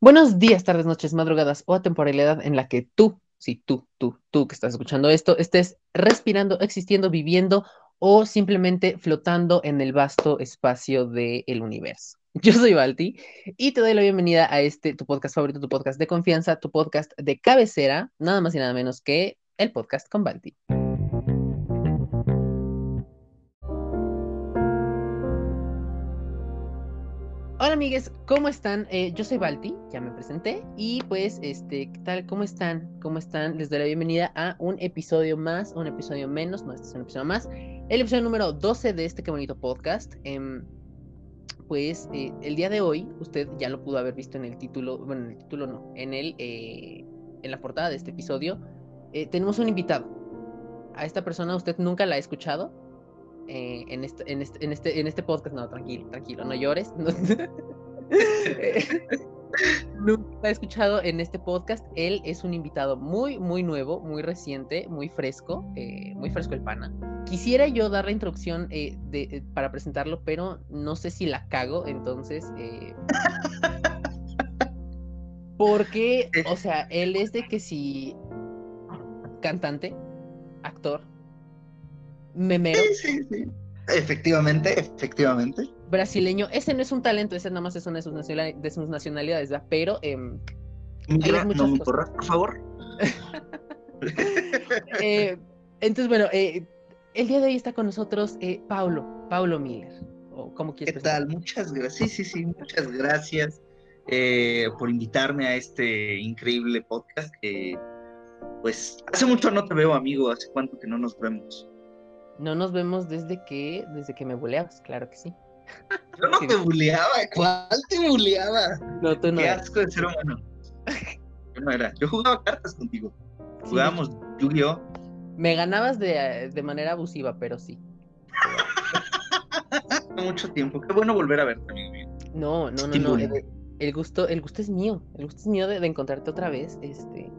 Buenos días, tardes, noches, madrugadas o a temporalidad en la que tú, sí, tú, tú, tú que estás escuchando esto, estés respirando, existiendo, viviendo o simplemente flotando en el vasto espacio del universo. Yo soy Balti y te doy la bienvenida a este, tu podcast favorito, tu podcast de confianza, tu podcast de cabecera, nada más y nada menos que el podcast con Balti. Amigues, ¿cómo están? Eh, yo soy Balti, ya me presenté y pues, este, ¿qué tal? ¿Cómo están? ¿Cómo están? Les doy la bienvenida a un episodio más, un episodio menos, no, este es un episodio más, el episodio número 12 de este qué bonito podcast. Em, pues eh, el día de hoy, usted ya lo pudo haber visto en el título, bueno, en el título no, en el, eh, en la portada de este episodio, tenemos un invitado. A esta persona usted nunca la ha escuchado, eh, en, este, en, este, en, este, en este podcast. No, tranquilo, tranquilo, no llores. Nunca he escuchado en este podcast. Él es un invitado muy, muy nuevo, muy reciente, muy fresco, eh, muy fresco el pana. Quisiera yo dar la introducción eh, de, para presentarlo, pero no sé si la cago, entonces. porque, o sea, él es de que si cantante, actor, memero. Sí, sí, sí. Efectivamente, efectivamente. Brasileño, ese no es un talento, ese nada más es una de sus, nacionalidades, ¿verdad? Pero. Eh, Mira, no me por favor. eh, entonces, bueno, eh, el día de hoy está con nosotros eh, Paulo, Paulo Miller. O ¿Cómo quieres ¿Qué tal? Muchas gracias. Sí, sí, sí, muchas gracias eh, por invitarme a este increíble podcast que, pues, hace mucho no te veo, amigo. ¿Hace cuánto que no nos vemos? No nos vemos desde que, desde que me buleabas, claro que sí. Yo no te buleaba, ¿cuál te buleaba? No, tú no. Qué asco de ser humano. Yo no era. Yo jugaba cartas contigo. Jugábamos Yu-Gi-Oh! Me ganabas de, de, manera abusiva, pero sí. Mucho tiempo. Qué bueno volver a verte, amigo mío. No, no, no, no. El, el, gusto, el gusto es mío. El gusto es mío de, de encontrarte otra vez. Este.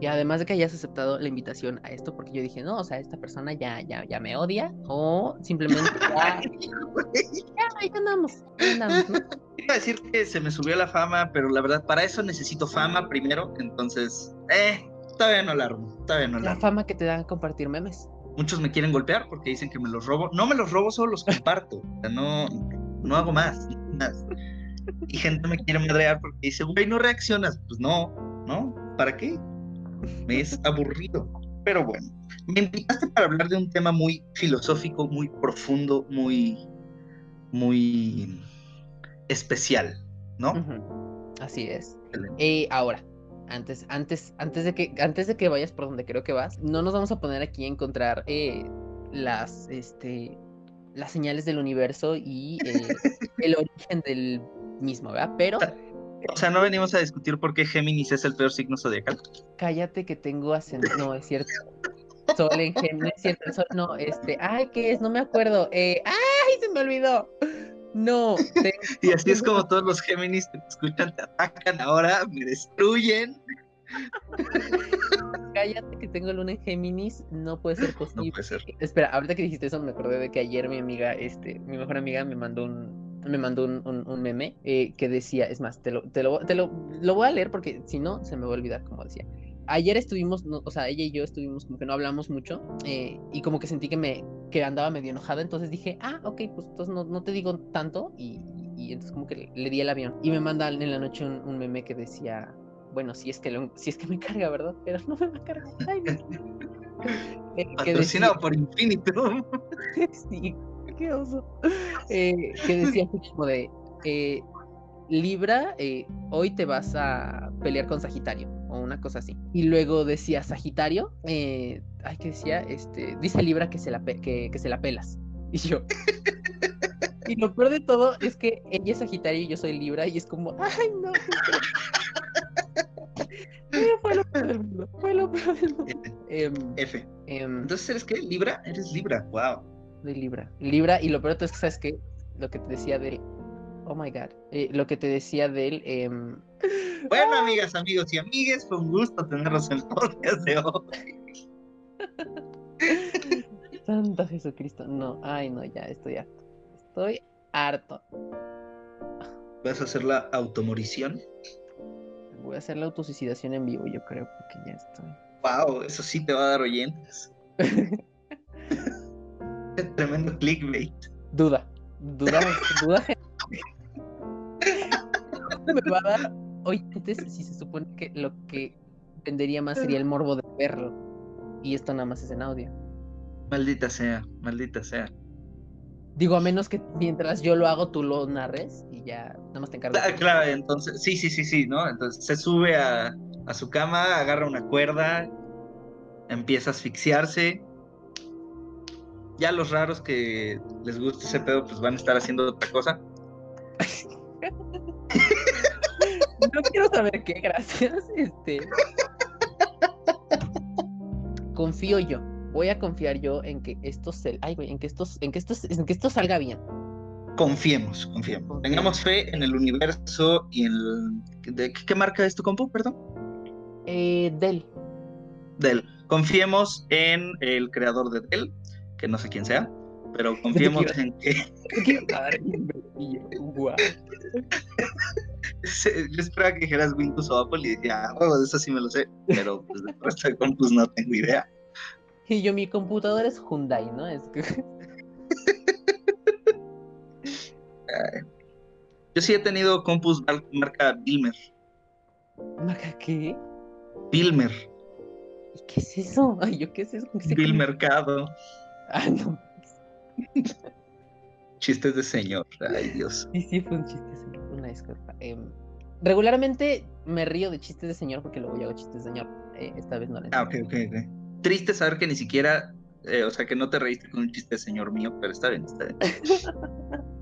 Y además de que hayas aceptado la invitación a esto, porque yo dije, no, o sea, esta persona ya, ya, ya me odia, o simplemente ya, ahí andamos, andamos ¿no? Iba a decir que se me subió la fama, pero la verdad, para eso necesito fama primero, entonces, eh, todavía no alarmo, todavía no La fama que te dan compartir memes. Muchos me quieren golpear porque dicen que me los robo. No me los robo, solo los comparto. O sea, no, no hago más, más. Y gente me quiere madrear porque dice, güey, no reaccionas. Pues no, ¿no? ¿Para qué? Me es aburrido. Pero bueno, me invitaste para hablar de un tema muy filosófico, muy profundo, muy, muy especial, ¿no? Así es. Y ahora, antes, antes, antes de que, antes de que vayas por donde creo que vas, no nos vamos a poner aquí a encontrar eh, las, este, las señales del universo y eh, el origen del mismo, ¿verdad? Pero o sea, no venimos a discutir por qué Géminis es el peor signo zodiacal. Cállate que tengo acento. No, es cierto. Sol en Géminis, es cierto. Sol, no, este. Ay, ¿qué es? No me acuerdo. Eh, ¡Ay! Se me olvidó. No. y así es como todos los Géminis que te escuchan, te atacan ahora, me destruyen. Cállate que tengo luna en Géminis, no puede ser posible. No puede ser. Espera, ahorita que dijiste eso me acordé de que ayer mi amiga, este, mi mejor amiga me mandó un, me mandó un, meme eh, que decía, es más, te, lo, te, lo, te lo, voy a leer porque si no, se me va a olvidar, como decía. Ayer estuvimos, o sea, ella y yo estuvimos como que no hablamos mucho eh, y como que sentí que me que andaba medio enojada, entonces dije, ah, ok, pues entonces no, no te digo tanto y, y, entonces como que le, di el avión. Y me manda en la noche un, meme que decía, bueno, si es que si es que me carga, ¿verdad? Pero no me va a cargar. Ay, eh, Patrocinado por Infinito. sí, qué oso. Eh, que decía como de eh, Libra, eh, hoy te vas a pelear con Sagitario, o una cosa así. Y luego decía Sagitario, ay, que decía, este, dice Libra que se la que, se la pelas. Y yo. y lo peor de todo es que ella es Sagitario y yo soy Libra, y es como, ay no. fue lo peor del mundo. Fue lo peor del mundo. Em, F. Em, Entonces, ¿eres qué? Libra, eres Libra. Wow de Libra. Libra, y lo peor es que, ¿sabes qué? Lo que te decía de él. Oh my god. Eh, lo que te decía de él. Bueno, amigas, amigos y amigues, fue un gusto tenerlos en el podcast de hoy. Santo Jesucristo. No, ay, no, ya estoy harto. Estoy harto. ¿Vas a hacer la automorición? Voy a hacer la autosuicidación en vivo, yo creo, porque ya estoy. Wow, eso sí te va a dar oyentes. Tremendo clickbait. Duda, duda, duda. Me va a dar oyentes si se supone que lo que vendería más sería el morbo de verlo. Y esto nada más es en audio. Maldita sea, maldita sea. Digo, a menos que mientras yo lo hago, tú lo narres y ya nada más te encargas. Ah, claro, entonces, sí, sí, sí, sí, ¿no? Entonces se sube a, a su cama, agarra una cuerda, empieza a asfixiarse. Ya los raros que les gusta ese pedo, pues van a estar haciendo otra cosa. no quiero saber qué, gracias. Este. Confío yo. Voy a confiar yo en que esto se. Ay, güey, en que esto, en que esto, en que esto salga bien. Confiemos, confiemos. Tengamos fe en el universo y en el... ¿De qué, qué marca es tu compu, perdón? Eh, Dell. Dell. Confiemos en el creador de Dell, que no sé quién sea, pero confiemos en que. Yo esperaba que dijeras Windows o Apple y decía, ah, eso sí me lo sé, pero pues de resto de compus no tengo idea. Y yo, mi computadora es Hyundai, ¿no? Es que... Yo sí he tenido compus mar- marca Bilmer. ¿Marca qué? Bilmer. ¿Y qué es eso? Ay, yo qué es eso. ¿Qué sé Bill cómo? Mercado. Ah, no. Chistes de señor. Ay, Dios. Sí, sí, fue un chiste, señor. Una disculpa. Em, regularmente me río de chistes de señor porque luego yo hago chistes de señor. Eh, esta vez no lo Ah, ok, ok, ok. Triste saber que ni siquiera, eh, o sea, que no te reíste con un chiste de señor mío, pero está bien, está bien.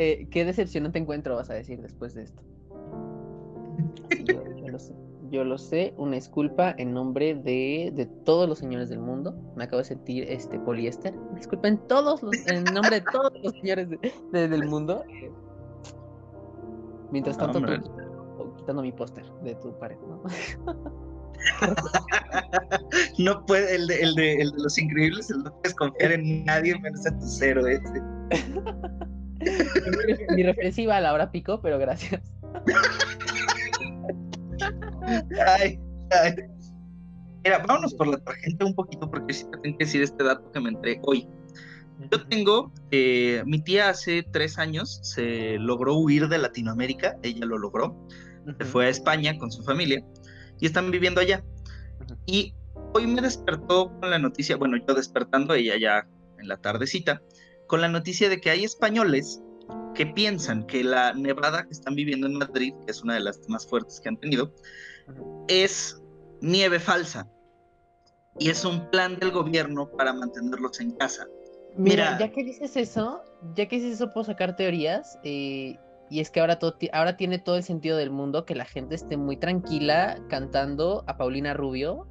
Eh, qué decepcionante encuentro vas a decir después de esto. Sí, yo, yo lo sé. Yo lo sé, una disculpa en nombre de, de todos los señores del mundo. Me acabo de sentir este poliéster. Una disculpa en todos los, en nombre de todos los señores de- de- del mundo. Eh, Mientras tanto, tú Hombre. quitando, mi póster de tu pared, ¿no? No puede, el de, el de, el de los increíbles, el no puedes confiar en nadie menos en tu cero ese. mi, refer- mi referencia iba a la hora pico, pero gracias. Ay, ay. Mira, vámonos por la tarjeta un poquito porque sí te tengo que decir este dato que me entré hoy. Yo tengo, eh, mi tía hace tres años se logró huir de Latinoamérica, ella lo logró, se fue a España con su familia y están viviendo allá. Ujú. Y hoy me despertó con la noticia, bueno, yo despertando, ella ya en la tardecita, con la noticia de que hay españoles que piensan que la nevada que están viviendo en Madrid, que es una de las más fuertes que han tenido. Es nieve falsa. Y es un plan del gobierno para mantenerlos en casa. Mira, Mira. ya que dices eso, ya que dices eso, puedo sacar teorías. eh, y es que ahora, todo, ahora tiene todo el sentido del mundo que la gente esté muy tranquila cantando a Paulina Rubio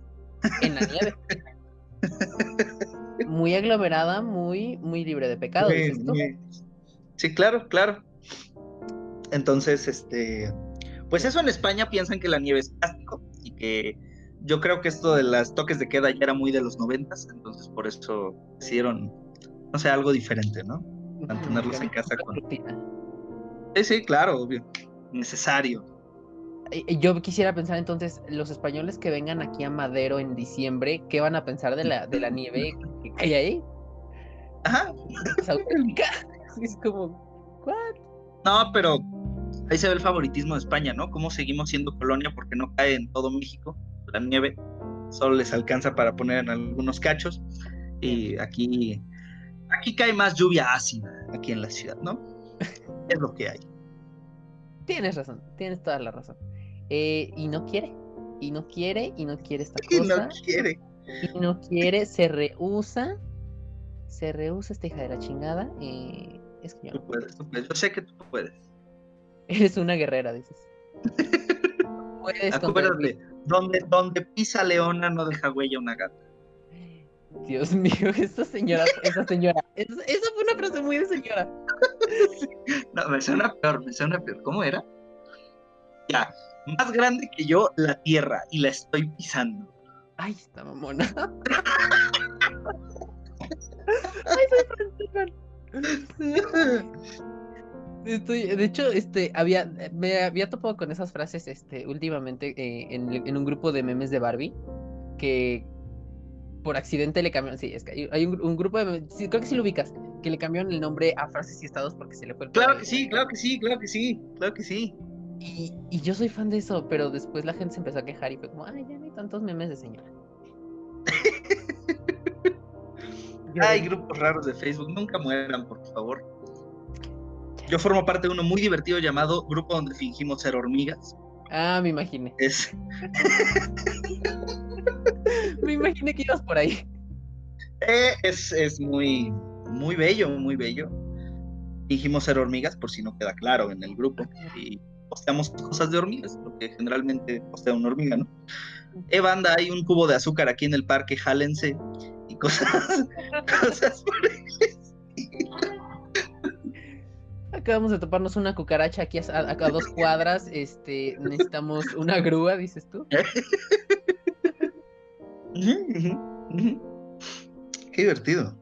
en la nieve. muy aglomerada, muy, muy libre de pecado, dices tú. Sí, claro, claro. Entonces, este, pues eso en España piensan que la nieve es plástico y que yo creo que esto de las toques de queda ya era muy de los noventas, entonces por eso hicieron, no sé, algo diferente, ¿no? mantenerlos en casa con-. Sí, sí, claro, obvio, necesario. Yo quisiera pensar entonces, los españoles que vengan aquí a Madero en diciembre, ¿qué van a pensar de la, de la nieve que hay ahí? Ajá, Es. Es como, ¿what? no, pero ahí se ve el favoritismo de España, ¿no? Cómo seguimos siendo colonia porque no cae en todo México la nieve, solo les alcanza para poner en algunos cachos y aquí, aquí cae más lluvia ácida aquí en la ciudad, ¿no? Es lo que hay. Tienes razón, tienes toda la razón. Eh, y no quiere, y no quiere, y no quiere esta Y cosa, no quiere. y no quiere, se rehúsa, se rehúsa esta hija de la chingada. eh, es que yo Tú puedes, tú puedes. Yo sé que tú puedes. Eres una guerrera, dices. Puedes Acuérdate, donde, donde pisa leona no deja huella una gata. Dios mío, esa señora, esa señora, esa, esa fue una frase muy de señora. No, me suena peor, me suena peor. ¿Cómo era? Ya, más grande que yo la tierra y la estoy pisando. Ay, esta mamona. Ay, soy Franciscan. Estoy, de hecho, este, había, me había topado con esas frases, este, últimamente eh, en, en un grupo de memes de Barbie, que por accidente le cambiaron, sí, es que hay, un, grupo de, sí, creo que sí lo ubicas, que le cambiaron el nombre a frases y estados porque se le fue el Claro que sí, claro que sí, claro que sí, claro que sí. Y, y, yo soy fan de eso, pero después la gente se empezó a quejar y fue como, ay, ya no hay tantos memes de señora. hay grupos raros de Facebook, nunca mueran, por favor. Yo formo parte de uno muy divertido llamado Grupo donde fingimos ser hormigas. Ah, me imaginé. Es... me imaginé que ibas por ahí. Eh, es, es muy, muy bello, muy bello. Fingimos ser hormigas, por si no queda claro en el grupo. Y posteamos cosas de hormigas, lo que generalmente postea una hormiga, ¿no? Eh, banda, hay un cubo de azúcar aquí en el parque, jálense. Y cosas, cosas por Acabamos de toparnos una cucaracha aquí a, a, dos cuadras. Este, necesitamos una grúa, dices tú. Qué divertido.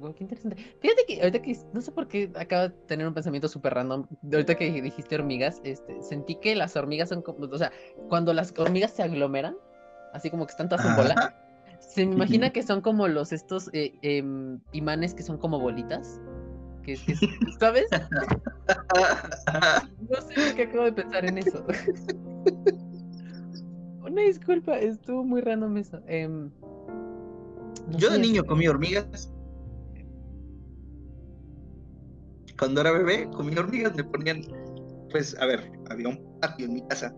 Wow. qué interesante. Fíjate que ahorita que no sé por qué acabo de tener un pensamiento súper random. Ahorita que dijiste hormigas, este, sentí que las hormigas son como, o sea, cuando las hormigas se aglomeran, así como que están todas en bola, se me imagina que son como los estos eh, em, imanes que son como bolitas. Que, que ¿Sabes? no sé por qué acabo de pensar en eso. Una disculpa, estuvo muy random eso. Em, Yo de niño comí hormigas. Cuando era bebé, comí hormigas, me ponían, pues, a ver, había un patio en mi casa.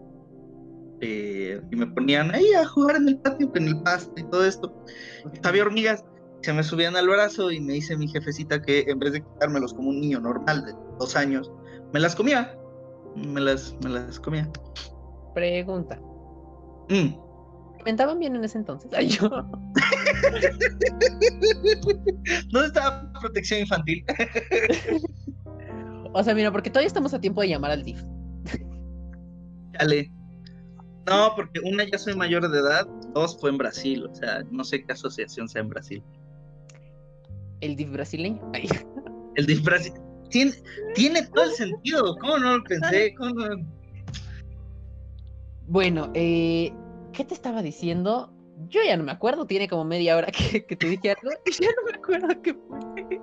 Eh, y me ponían ahí a jugar en el patio con el pasto y todo esto. Había hormigas, se me subían al brazo y me dice mi jefecita que en vez de quitármelos como un niño normal de dos años, me las comía. Me las, me las comía. Pregunta. Mm. ¿Alimentaban bien en ese entonces? Ay, yo. ¿Dónde estaba protección infantil? o sea, mira, porque todavía estamos a tiempo de llamar al DIF. Dale. No, porque una ya soy mayor de edad, dos fue en Brasil, o sea, no sé qué asociación sea en Brasil. ¿El DIF brasileño? El DIF brasileño. Tiene, tiene todo el sentido, ¿cómo no lo pensé? ¿Cómo no? Bueno, eh, ¿qué te estaba diciendo? Yo ya no me acuerdo, tiene como media hora que, te dije algo y ya no me acuerdo qué fue.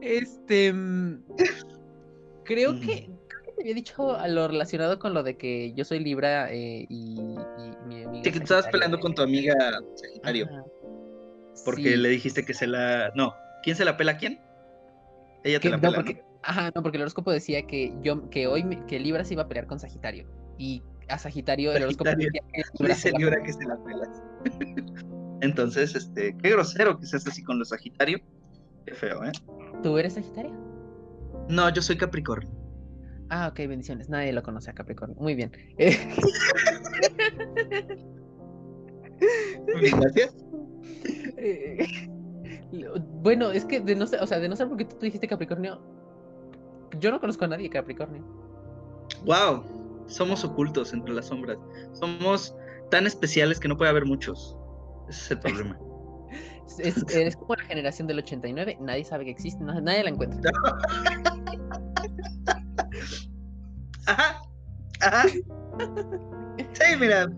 Este. Mm, creo que, mm. creo que te había dicho a lo relacionado con lo de que yo soy Libra eh, y, mi amiga. Sí, que te estabas peleando con tu amiga Sagitario. Porque le dijiste que se la. No, ¿quién se la pela a quién? Ella te la pela. porque... Ajá, no, porque el horóscopo decía que yo, que hoy que Libra se iba a pelear con Sagitario. Y a Sagitario, el horóscopo Libra que se la pelas. Entonces, este, qué grosero que seas así con los Sagitario. Qué feo, ¿eh? ¿Tú eres Sagitario? No, yo soy Capricornio. Ah, ok, bendiciones. Nadie lo conoce a Capricornio. Muy bien. Gracias. bueno, es que de no ser, o sea, de no ser porque tú dijiste Capricornio, yo no conozco a nadie Capricornio. Wow somos ocultos entre las sombras. Somos tan especiales que no puede haber muchos. Ese es el problema. es, como la generación del 89, nadie sabe que existe, nadie la encuentra. Ajá, ajá. Sí, mira.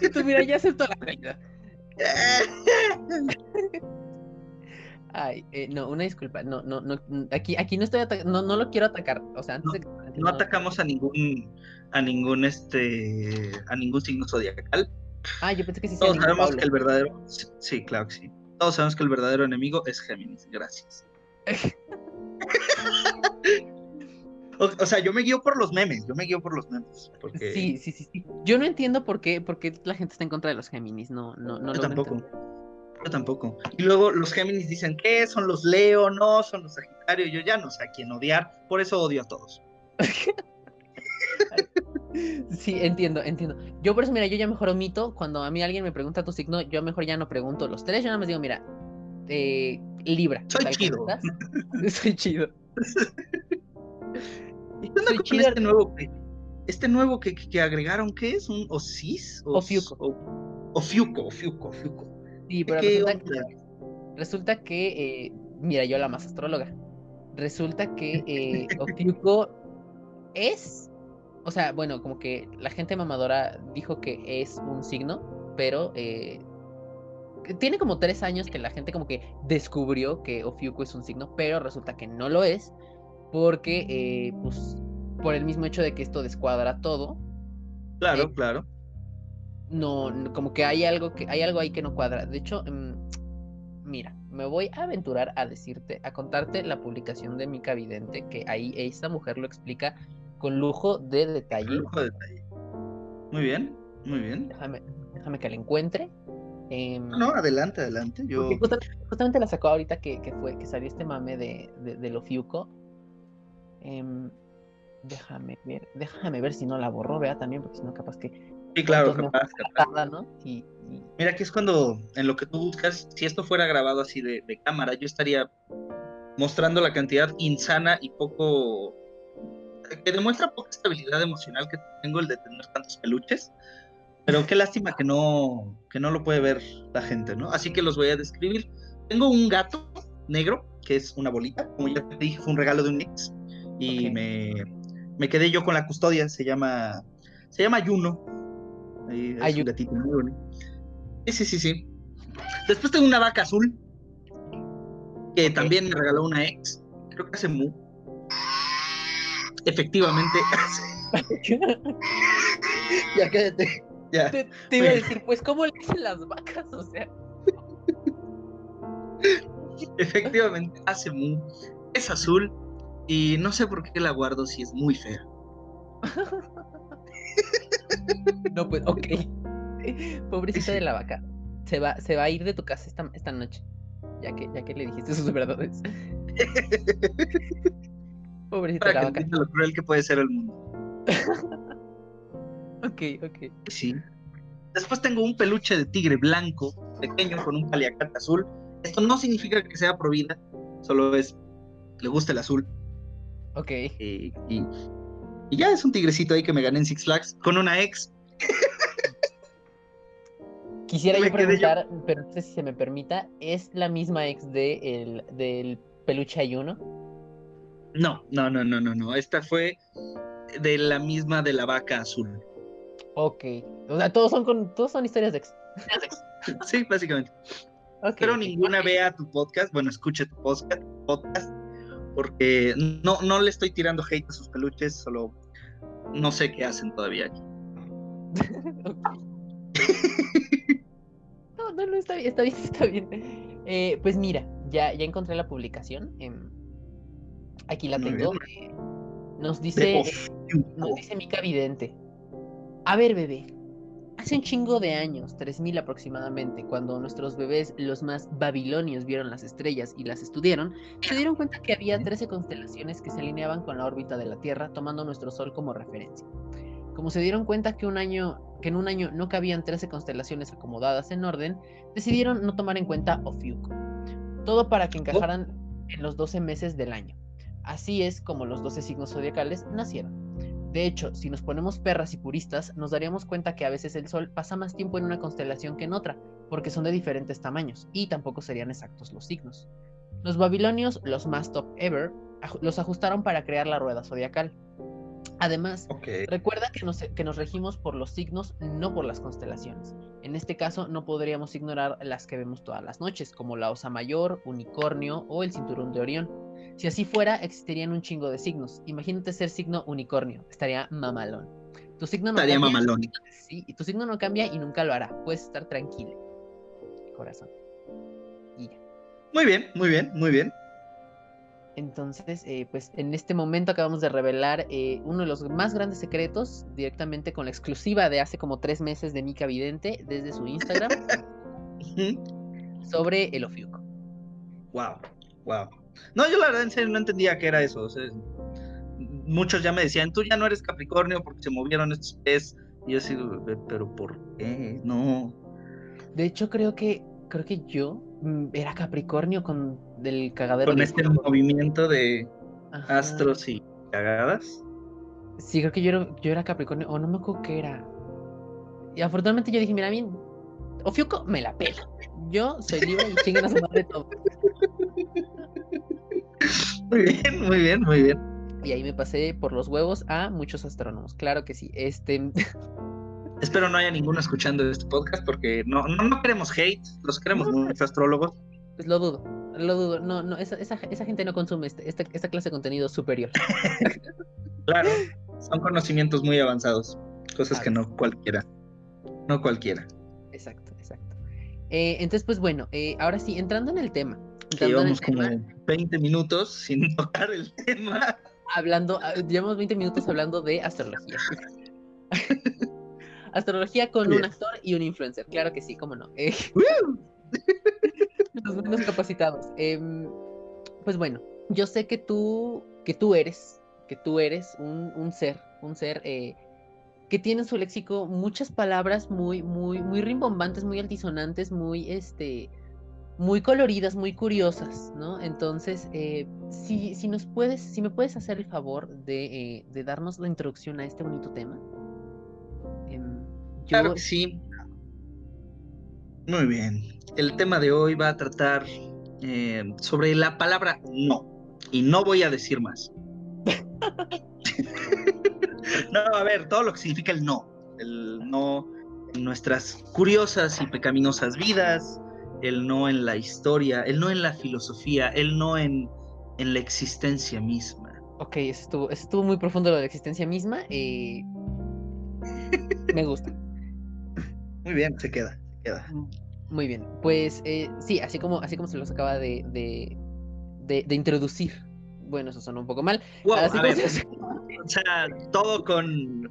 Sí. Tú mira, ya aceptó la realidad. Ay, eh, no, una disculpa, no, no, no, aquí, aquí no estoy no, no lo quiero atacar, o sea, antes no, de no, atacamos a ningún, a ningún, este, a ningún signo zodiacal. Ah, yo pensé que sí. Todos sabemos que el verdadero, sí, claro que sí. Todos sabemos que el verdadero enemigo es Géminis. Gracias. o, sea, yo me guío por los memes, yo me guío por los memes. Porque... Sí, sí, sí, sí. Yo no entiendo por qué, por qué la gente está en contra de los Géminis, no, no, no. Yo tampoco tampoco. Y luego los Géminis dicen, ¿qué? ¿Son los Leo? No, son los Sagitario. Yo ya no sé a quién odiar, por eso odio a todos. Sí, entiendo, entiendo. Yo por eso, mira, yo ya mejor omito, cuando a mí alguien me pregunta tu signo, yo mejor ya no pregunto los tres, yo nada más digo, mira, eh, Libra. Soy chido. Soy chido. Soy chido. Este nuevo, este nuevo que, que, agregaron, ¿qué es? ¿Un Osis? O, Fiuco. O, Fiuco, Fiuco, Fiuco. Sí, pero resulta que, resulta que eh, mira, yo la más astróloga. Resulta que eh, Ofiuco es, o sea, bueno, como que la gente mamadora dijo que es un signo, pero eh, tiene como tres años que la gente como que descubrió que Ofiuco es un signo, pero resulta que no lo es, porque, eh, pues, por el mismo hecho de que esto descuadra todo. Claro, claro. No, como que hay algo que hay algo ahí que no cuadra. De hecho, mm, mira, me voy a aventurar a decirte, a contarte la publicación de Mica Vidente, que ahí esta mujer lo explica con lujo de detalle. Lujo de detalle. Muy bien, muy bien. Déjame, déjame que la encuentre. Em, no, adelante, adelante. Yo... Justamente, la sacó ahorita que, que, fue, que salió este mame de, de, de lo Fiuco. Em, déjame ver, déjame ver si no la borró, vea también, porque si no, capaz que. Sí, claro, capaz. ¿no? y, Mira, aquí es cuando, en lo que tú buscas, si esto fuera grabado así de, de cámara, yo estaría mostrando la cantidad insana y poco. que demuestra poca estabilidad emocional que tengo el de tener tantos peluches. Pero qué lástima que no, que no lo puede ver la gente, ¿no? Así que los voy a describir. Tengo un gato negro, que es una bolita, como ya te dije, fue un regalo de un ex. Y me, me, quedé yo con la custodia, se llama, se llama Juno. Es un gatito muy Sí, sí, sí, sí. Después tengo una vaca azul, que también me regaló una ex, creo que hace mu. Efectivamente. ya quédate. Te, iba a decir, pues, ¿cómo le dicen las vacas? O sea. Efectivamente, hace mu. Es azul y no sé por qué la guardo si es muy fea. no, pues, ok. Pobrecita de la vaca. Se va, se va a ir de tu casa esta, esta noche. Ya que, ya que le dijiste sus verdades. Pobrecita de la vaca. lo cruel que puede ser el mundo. Ok, ok. Sí. Después tengo un peluche de tigre blanco, pequeño, con un paliacate azul. Esto no significa que sea provida, solo es, le gusta el azul. Ok. y, y, ya es un tigrecito ahí que me gané en Six Flags con una ex. Quisiera yo preguntar, pero no sé si se me permita, ¿es la misma ex de el, del peluche ayuno? No, no, no, no, no, no. Esta fue de la misma de la vaca azul. Ok. O sea, todos son con, todos son historias de ex. sí, básicamente. Pero ninguna vea tu podcast, bueno, escuche tu podcast, podcast porque no, no le estoy tirando hate a sus peluches, solo no sé qué hacen todavía aquí. no, no, no, está bien, está bien, está bien. Eh, pues mira, ya, ya encontré la publicación. aquí la tengo. Eh, nos dice, nos dice Mica Vidente. A ver, bebé, Hace un chingo de años, 3000 aproximadamente, cuando nuestros bebés, los más babilonios, vieron las estrellas y las estudiaron, se dieron cuenta que había 13 constelaciones que se alineaban con la órbita de la Tierra, tomando nuestro Sol como referencia. Como se dieron cuenta que, un año, que en un año no cabían 13 constelaciones acomodadas en orden, decidieron no tomar en cuenta Ofiuco. Todo para que encajaran en los 12 meses del año. Así es como los 12 signos zodiacales nacieron. De hecho, si nos ponemos perras y puristas, nos daríamos cuenta que a veces el Sol pasa más tiempo en una constelación que en otra, porque son de diferentes tamaños, y tampoco serían exactos los signos. Los babilonios, los más top ever, los ajustaron para crear la rueda zodiacal. Además, recuerda que nos, que nos regimos por los signos, no por las constelaciones. En este caso, no podríamos ignorar las que vemos todas las noches, como la Osa Mayor, Unicornio o el Cinturón de Orión si así fuera, existirían un chingo de signos. Imagínate ser signo unicornio, estaría mamalón. Tu signo no estaría cambia, mamalón. Sí, y tu signo no cambia y nunca lo hará. Puedes estar tranquilo. Corazón. Y ya. Muy bien, muy bien, muy bien. Entonces, eh, pues en este momento acabamos de revelar eh, uno de los más grandes secretos directamente con la exclusiva de hace como tres meses de Mika Vidente desde su Instagram sobre el Ofiuco. Wow, wow. No, yo la verdad en serio no entendía qué era eso. muchos ya me decían, tú ya no eres Capricornio porque se movieron estos pies. Y yo así, pero ¿por qué? No. De hecho, creo que creo que yo mm, era Capricornio con del cagadero. Con este movimiento de astros y cagadas. Sí, creo que yo era, yo era Capricornio, o no me acuerdo qué era. Y afortunadamente yo dije, mira, bien, Ofiuco me la pela. Yo soy libre y chingan a su madre todo. Muy bien, muy bien, muy bien. Y ahí me pasé por los huevos a muchos astrónomos. Claro que sí. Este. Espero no haya ninguno escuchando este podcast porque no, no, no queremos hate, los queremos muchos astrólogos. Pues lo dudo, lo dudo. No, no, esa, esa, esa gente no consume este, esta, esta clase de contenido superior. claro, son conocimientos muy avanzados, cosas que no cualquiera. No cualquiera. Exacto, exacto. Eh, entonces, pues bueno, eh, ahora sí, entrando en el tema. Llevamos como 20 minutos sin tocar el tema. Hablando, ah, llevamos 20 minutos hablando de astrología. astrología con un actor y un influencer, claro que sí, cómo no. Eh, los menos capacitados. Em, pues bueno, yo sé que tú, que tú eres, que tú eres un, un ser, un ser eh, que tiene en su léxico muchas palabras muy, muy, muy rimbombantes, muy altisonantes, muy, este, muy coloridas, muy curiosas, ¿no? Entonces, eh, si, si, nos puedes, si me puedes hacer el favor de, eh, de darnos la introducción a este bonito tema. Em, claro que sí. Muy bien. El tema de hoy va a tratar eh, sobre la palabra no. Y no voy a decir más. no, a ver, todo lo que significa el no. El no en nuestras curiosas y pecaminosas vidas, el no en la historia, el no en la filosofía, el no en, en la existencia misma. Ok, estuvo, estuvo muy profundo lo de la existencia misma. y Me gusta. Muy bien, se queda, se queda. Muy bien, pues eh, sí, así como, así como se los acaba de, de, de, introducir. Bueno, eso sonó un poco mal. a ver, O sea, todo con...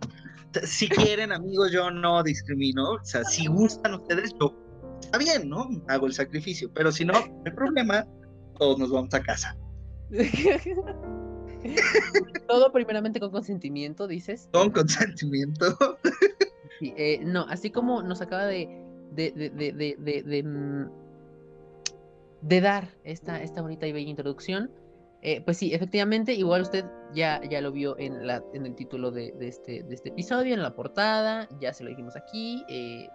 Si quieren, amigos, yo no discrimino. O sea, si gustan ustedes, yo está bien, ¿no? Hago el sacrificio, pero si no, no hay problema, todos nos vamos a casa. Todo primeramente con consentimiento, dices. Con consentimiento. Eh, no, así como nos acaba de, de, de, de, de, de, mm, dar esta, esta bonita y bella introducción, eh, pues sí, efectivamente, igual usted ya, ya lo vio en, la, en el título de, este, de este episodio, en la portada, ya se lo dijimos aquí. Eh,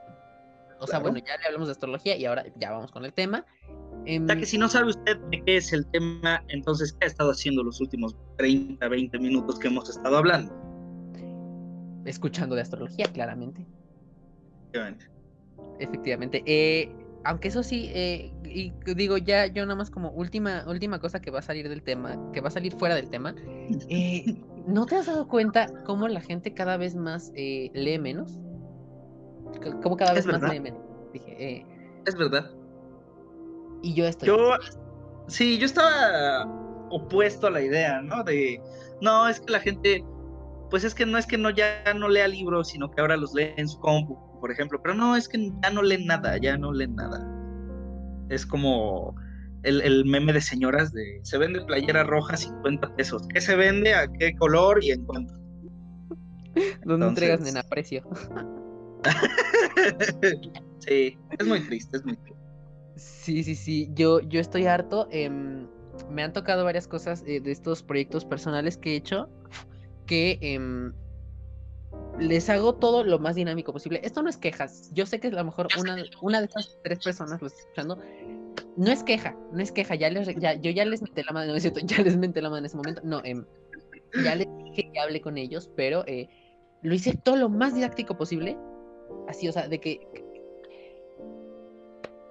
o sea, bueno, ya le hablamos de astrología y ahora ya vamos con el tema. Eh, que si no sabe usted de qué es el tema, entonces, ¿qué ha estado haciendo los últimos 30, 20 minutos que hemos estado hablando? Escuchando de astrología, claramente. Efectivamente. Efectivamente. Eh, aunque eso sí, eh, y digo ya, yo nada más como última, última cosa que va a salir del tema, que va a salir fuera del tema, eh, ¿no te has dado cuenta cómo la gente cada vez más lee menos? Como cada vez más lee menos. Dije, es verdad. Y yo estoy. Yo, sí, yo estaba opuesto a la idea, ¿no? De, no, es que la gente, pues es que no es que no ya no lea libros, sino que ahora los lee en su compu, por ejemplo. Pero no, es que ya no leen nada, ya no leen nada. Es como el, meme de señoras de, se vende playera roja 50 pesos. ¿Qué se vende? ¿A qué color y en cuánto? ¿Dónde entregas en aprecio? sí, es muy triste, es muy triste. Sí, sí, sí. Yo, yo estoy harto. Em, me han tocado varias cosas eh, de estos proyectos personales que he hecho que em, les hago todo lo más dinámico posible. Esto no es quejas. Yo sé que a lo mejor una, una de estas tres personas lo está escuchando. No es queja, no es queja. Ya les, ya, yo ya les metí la mano, no es cierto, ya les metí la mano en ese momento. No, em, ya les dije que hable con ellos, pero eh, lo hice todo lo más didáctico posible. Así, o sea, de que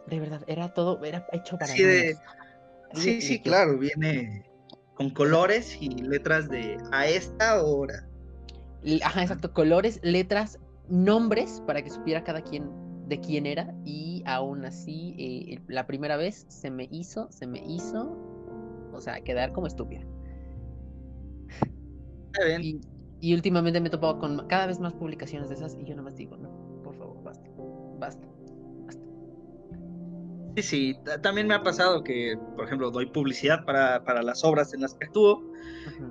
de verdad, era todo, era hecho para sí, sí, sí, claro, viene con colores y letras de a esta hora. Ajá, exacto, colores, letras, nombres para que supiera cada quien de quién era y aún así eh, la primera vez se me hizo, se me hizo, o sea, quedar como estúpida. Y, y, últimamente me he topado con cada vez más publicaciones de esas y yo nomás digo, no, basta, basta. Sí, sí, también me ha pasado que, por ejemplo, doy publicidad para, para las obras en las que actúo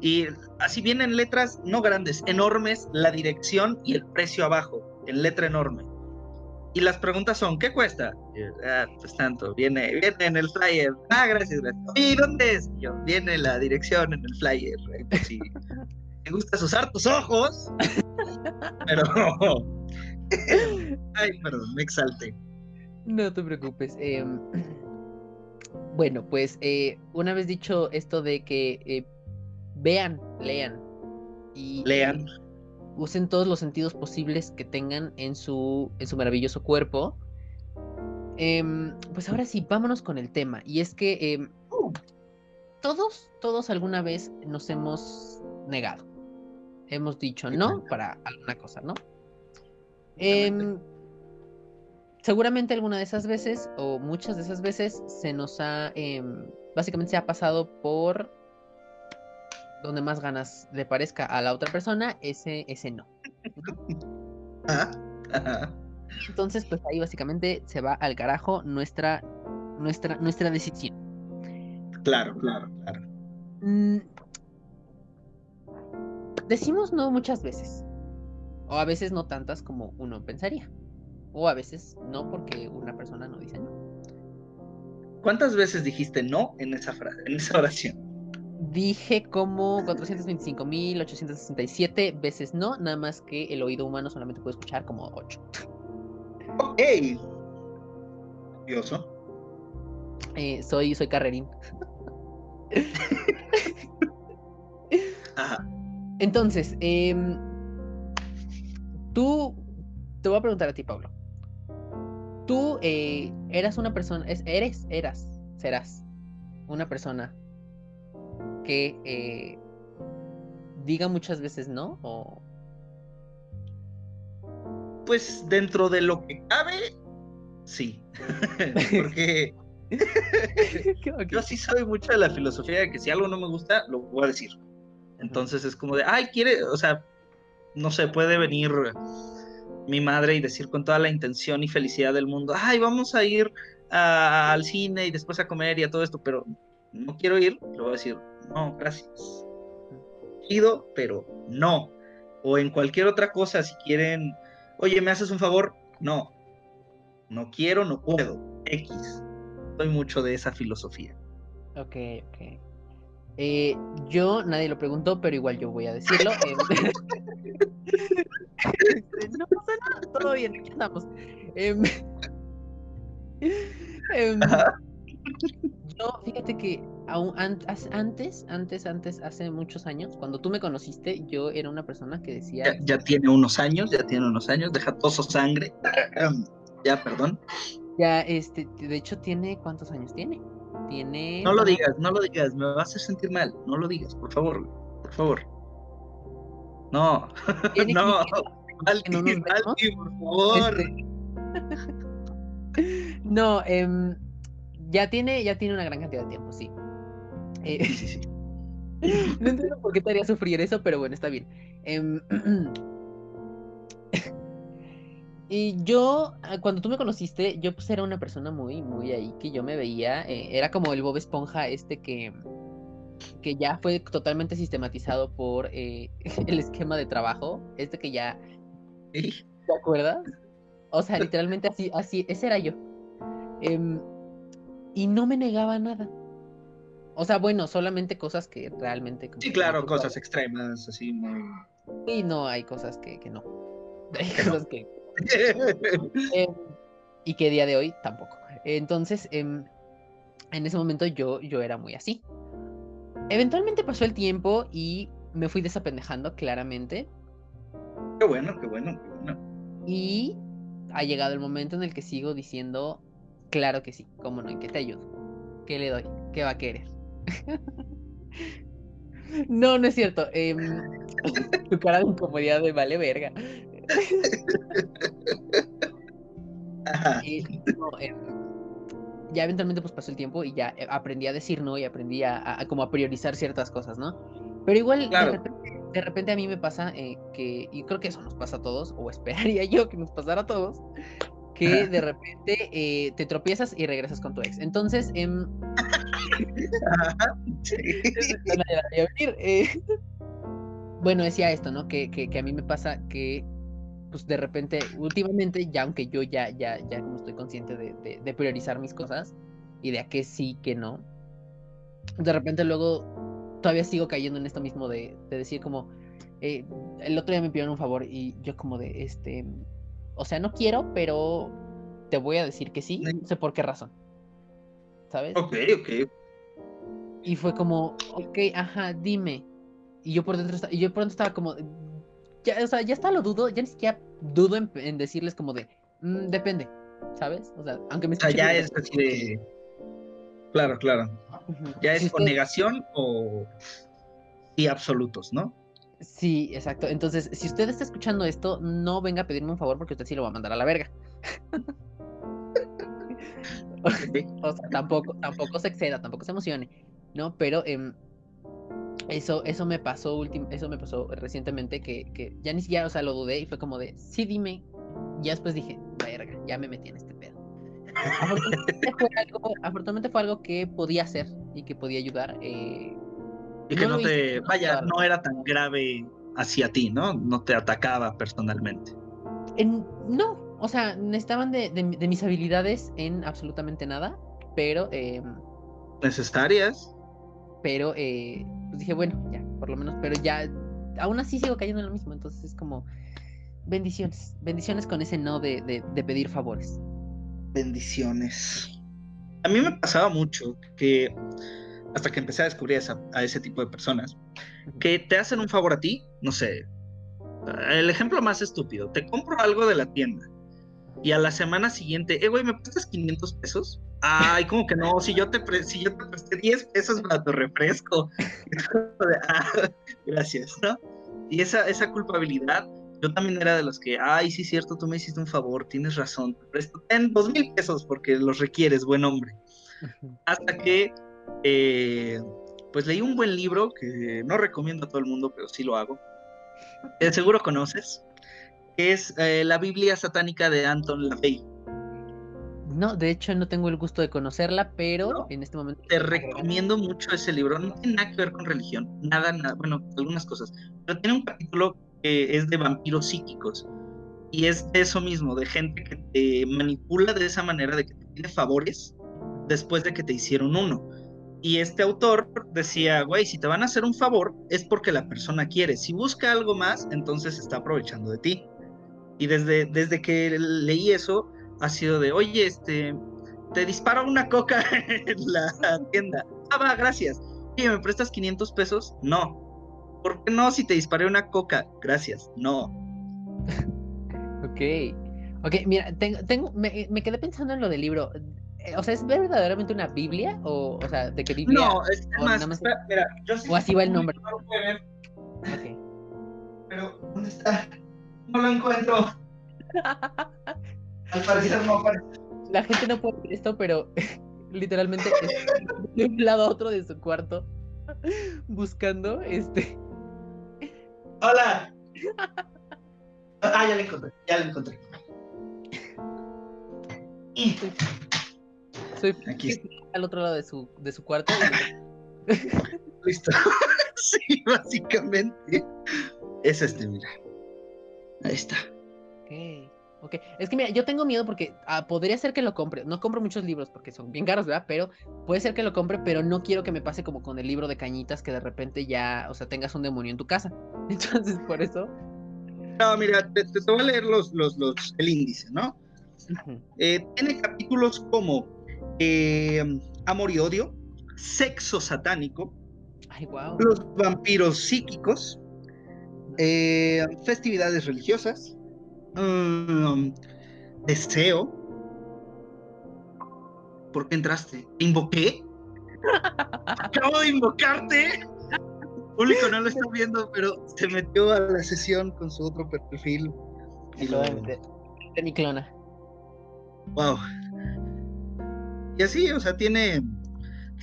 y así vienen letras no grandes, enormes, la dirección y el precio abajo, en letra enorme. Y las preguntas son, ¿qué cuesta? ah, pues tanto, viene, viene en el flyer. Ah, gracias, gracias. ¿Y dónde es? yo, viene la dirección en el flyer. Pues sí, me gusta usar tus ojos, pero... Ay, perdón, me exalté. No te preocupes. Em, Bueno, pues eh, una vez dicho esto de que eh, vean, lean y Lean. usen todos los sentidos posibles que tengan en su, en su maravilloso cuerpo. Em, pues ahora sí, vámonos con el tema. Y es que em, todos, todos alguna vez nos hemos negado. Hemos dicho no para alguna cosa, ¿no? Em, seguramente alguna de esas veces, o muchas de esas veces, se nos ha, em, básicamente se ha pasado por donde más ganas le parezca a la otra persona, ese, ese no. Ajá. Entonces, pues ahí básicamente se va al carajo nuestra, nuestra, nuestra decisión. Claro, claro, claro. Mm, Decimos no muchas veces. O a veces no tantas como uno pensaría. O a veces no porque una persona no dice no. ¿Cuántas veces dijiste no en esa frase, en esa oración? Dije como 425.867 veces no, nada más que el oído humano solamente puede escuchar como 8. Ok. Curioso. Eh, soy, soy carrerín. Ajá. Entonces, em, tú, te voy a preguntar a ti, Pablo. Tú eh, eras una persona, es- eres, eras, serás una persona que eh, diga muchas veces no o Pues dentro de lo que cabe, sí. Porque yo sí soy mucho de la filosofía de que si algo no me gusta, lo voy a decir. Entonces es como de, ay, quiere, o sea, no sé, puede venir mi madre y decir con toda la intención y felicidad del mundo, ay, vamos a ir a- al cine y después a comer y a todo esto, pero no quiero ir, le voy a decir, no, gracias. Pido, pero no. O en cualquier otra cosa, si quieren, oye, ¿me haces un favor? No. No quiero, no puedo. X. Soy mucho de esa filosofía. Ok, ok. Eh, yo, nadie lo preguntó, pero igual yo voy a decirlo. em, no pasa nada, todo bien, aquí andamos. Em, yo, fíjate que aún antes, antes, antes, hace muchos años, cuando tú me conociste, yo era una persona que decía, Ya, ya tiene unos años, ya tiene unos años, deja toso sangre. Ya, perdón. ya, este, de hecho, tiene, ¿cuántos años tiene? Tiene... No lo digas, no lo digas, me vas a hacer sentir mal. No lo digas, por favor, por favor. No, tiene no, 500 Valky, no por favor. Este, No, em, ya tiene, ya tiene una gran cantidad de tiempo, sí. Eh, no entiendo por qué te haría sufrir eso, pero bueno, está bien. Em, y yo, ah, cuando tú me conociste, yo pues era una persona muy, muy ahí, que yo me veía, eh, era como el Bob Esponja este que, que ya fue totalmente sistematizado por eh, el esquema de trabajo, este que ya, Sí. ¿te acuerdas? O sea, literalmente así, así, ese era yo. Em, y no me negaba nada. O sea, bueno, solamente cosas que realmente... Sí, claro, no- cosas extremas, así muy. Y no, hay cosas que, que no. Hay Que no. cosas que... em, y que día de hoy tampoco. Entonces, em, en ese momento yo, yo era muy así. Eventualmente pasó el tiempo y me fui desapendejando claramente. Qué bueno, qué bueno, qué bueno. Y ha llegado el momento en el que sigo diciendo, claro que sí, cómo no, ¿en qué te ayudo? ¿Qué le doy? ¿Qué va a querer? no, no es cierto. em, tu cara de incomodidad me vale verga. Ajá. No, em, ya eventualmente pues pasó el tiempo y ya eh, aprendí a decir no y aprendí a, a- a como a priorizar ciertas cosas, ¿no? Pero igual Claro. de, repente, de repente a mí me pasa eh, que, y creo que eso nos pasa a todos, o esperaría yo que nos pasara a todos, que de repente eh, te tropiezas y regresas con tu ex. Entonces, em, Ajá. Sí. eh. Bueno, decía esto, ¿no? Que, que, que a mí me pasa que, pues de repente, últimamente, ya aunque yo ya, ya, ya como estoy consciente de, de, de priorizar mis cosas y de a qué sí, que no, de repente luego todavía sigo cayendo en esto mismo de, de decir como, eh, el otro día me pidieron un favor y yo como de, este, o sea, no quiero, pero te voy a decir que sí, no sé por qué razón. ¿sabes? Ok, ok. Y fue como, ok, ajá, dime. Y yo por dentro, y yo por dentro estaba como, ya, o sea, ya hasta lo dudo, ya ni siquiera dudo en, en decirles como de, "Mm, depende, ¿sabes? O sea, aunque me O sea, ya es así de. Claro, claro. Ya es con usted- negación o sí absolutos, ¿no? Sí, exacto. Entonces, si usted está escuchando esto, no venga a pedirme un favor porque usted sí lo va a mandar a la verga. O sea, tampoco, tampoco se exceda, tampoco se emocione, ¿no? Pero em, eso, eso me pasó últim- eso me pasó recientemente que, que ya ni siquiera, o sea, lo dudé y fue como de, sí, dime. Y ya después dije, verga, ya me metí en este. Afortunadamente fue algo, afortunadamente fue algo que podía hacer y que podía ayudar. eh, Y que No te. Vaya, no era tan grave hacia ti, ¿no? No te atacaba personalmente. en- no, o sea, necesitaban de, de mi- de mis habilidades en absolutamente nada, pero... em, Necesarias. pero eh, pues dije, bueno, ya, por lo menos, pero ya, aún así sigo cayendo en lo mismo, entonces es como bendiciones, bendiciones con ese no de, de pedir favores. Bendiciones. A mí me pasaba mucho que hasta que empecé a descubrir esa- a ese tipo de personas que te hacen un favor a ti, no sé. El ejemplo más estúpido, te compro algo de la tienda y a la semana siguiente, eh, güey, ¿me prestas 500 pesos? Ay, como que no, si yo te, pre- si yo te presté 10 pesos para tu refresco. "Ah, gracias, ¿no? Y esa, esa culpabilidad, yo también era de los que, ay, sí, cierto, tú me hiciste un favor, tienes razón, te presto ten dos mil pesos porque los requieres, buen hombre hasta que eh, pues leí un buen libro que no recomiendo a todo el mundo, pero sí lo hago. Eh, seguro conoces. que Es eh, la Biblia satánica de Anton LaVey. No, de hecho no tengo el gusto de conocerla, pero ¿No? en este momento... Te recomiendo mucho ese libro. No tiene nada que ver con religión, nada, nada, bueno, algunas cosas. Pero tiene un capítulo es de vampiros psíquicos. Y es de eso mismo, de gente que te manipula de esa manera, de que te pide favores después de que te hicieron uno. Y este autor decía, güey, si te van a hacer un favor es porque la persona quiere. Si busca algo más, entonces está aprovechando de ti. Y desde, desde que leí eso, ha sido de, oye, este, te dispara una coca en la tienda. Ah, va, gracias. Oye, ¿me prestas 500 pesos? No. ¿Por qué no si te disparé una coca? Gracias. No. Ok, ok, mira, tengo, tengo, me, me quedé pensando en lo del libro. Eh, O sea, ¿es verdaderamente una Biblia? O, o sea, de qué Biblia? No, es o más, más- espera, mira, yo sí o así va el nombre. No lo puede ver, Ok. pero ¿dónde está? No lo encuentro. Al parecer no aparece. La gente no puede ver esto, pero literalmente de un lado a otro de su cuarto buscando este. Hola. Ah, ya lo encontré, ya lo encontré. Y Soy aquí al otro lado de su, de su cuarto. listo. sí, básicamente. Es este, mira. Ahí está. Ok, ok. Es que mira, yo tengo miedo porque ah, podría ser que lo compre. No compro muchos libros porque son bien caros, ¿verdad? Pero puede ser que lo compre, pero no quiero que me pase como con el libro de cañitas que de repente ya, o sea, tengas un demonio en tu casa. Entonces, por eso. No, mira, te, te voy a leer los, los, los, el índice, ¿no? Eh, tiene capítulos como eh, Amor y Odio, Sexo Satánico, Ay, wow. Los Vampiros Psíquicos, eh, Festividades Religiosas, mm, Deseo. ¿Por qué entraste? ¿Te invoqué? Acabo de invocarte. Público no lo está viendo, pero se metió a la sesión con su otro perfil. Y lo, De, de mi clona. Wow. Y así, o sea, tiene,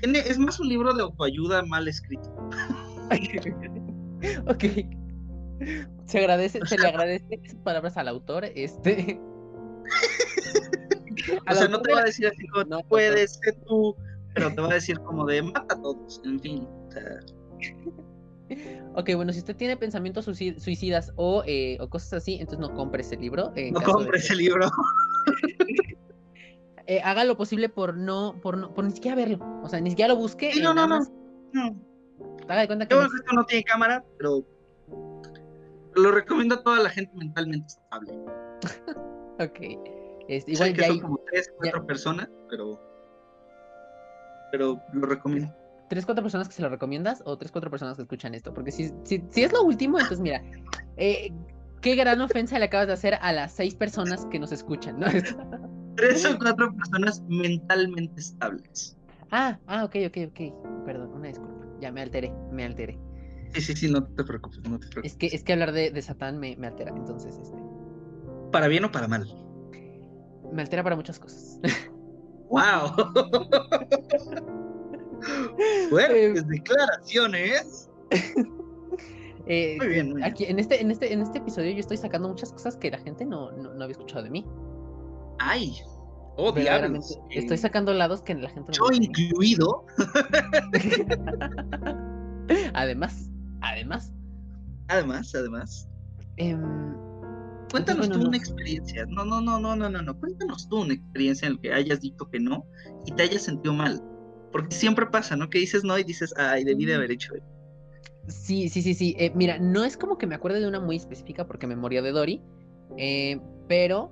tiene, es más un libro de autoayuda mal escrito. ok. Se agradece, se le agradece sus palabras al autor. Este. O sea, no te va a decir así como, No, puedes ser tú, pero te va a decir como de mata a todos, en fin. o sea, Ok, bueno, si usted tiene pensamientos suicid- suicidas o, eh, o cosas así, entonces no compre ese libro. no que- ese libro. eh, haga lo posible por no, por no, por ni siquiera verlo. O sea, ni siquiera lo busque. Sí, eh, no, no, no. no. Haga de cuenta que Yo no- no tiene cámara, pero lo recomiendo a toda la gente mentalmente estable. Ok. Este, Igual que ya son hay- como tres, cuatro personas, pero pero lo recomiendo. ¿Tres, cuatro personas que se lo recomiendas o tres, cuatro personas que escuchan esto? Porque si, si, si es lo último, entonces mira, eh, qué gran ofensa le acabas de hacer a las seis personas que nos escuchan, ¿no? Tres o cuatro personas mentalmente estables. Ah, ah, ok, ok, ok. Perdón, una disculpa. Ya me alteré, me alteré. Sí, sí, sí, no te preocupes, no te preocupes. Es que, es que hablar de, de Satán me, me altera, entonces, este. ¿Para bien o para mal? Me altera para muchas cosas. ¡Wow! Fuertes declaraciones. Eh, Muy bien, muy bien. Aquí, en este, en este, en este episodio yo estoy sacando muchas cosas que la gente no, no, no había escuchado de mí. ¡Ay! ¡Oh, diablos! Estoy Eh, sacando lados que la gente no Yo incluido. además, además. Además, además. em, Cuéntanos bueno, tú una experiencia. No, no, no, no, no, no, no. Cuéntanos tú una experiencia en la que hayas dicho que no y te hayas sentido mal. Porque siempre pasa, ¿no? Que dices no y dices, ay, debí de haber hecho eso. sí, sí, sí, sí. eh, mira, no es como que me acuerde de una muy específica porque memoria de Dory, eh, pero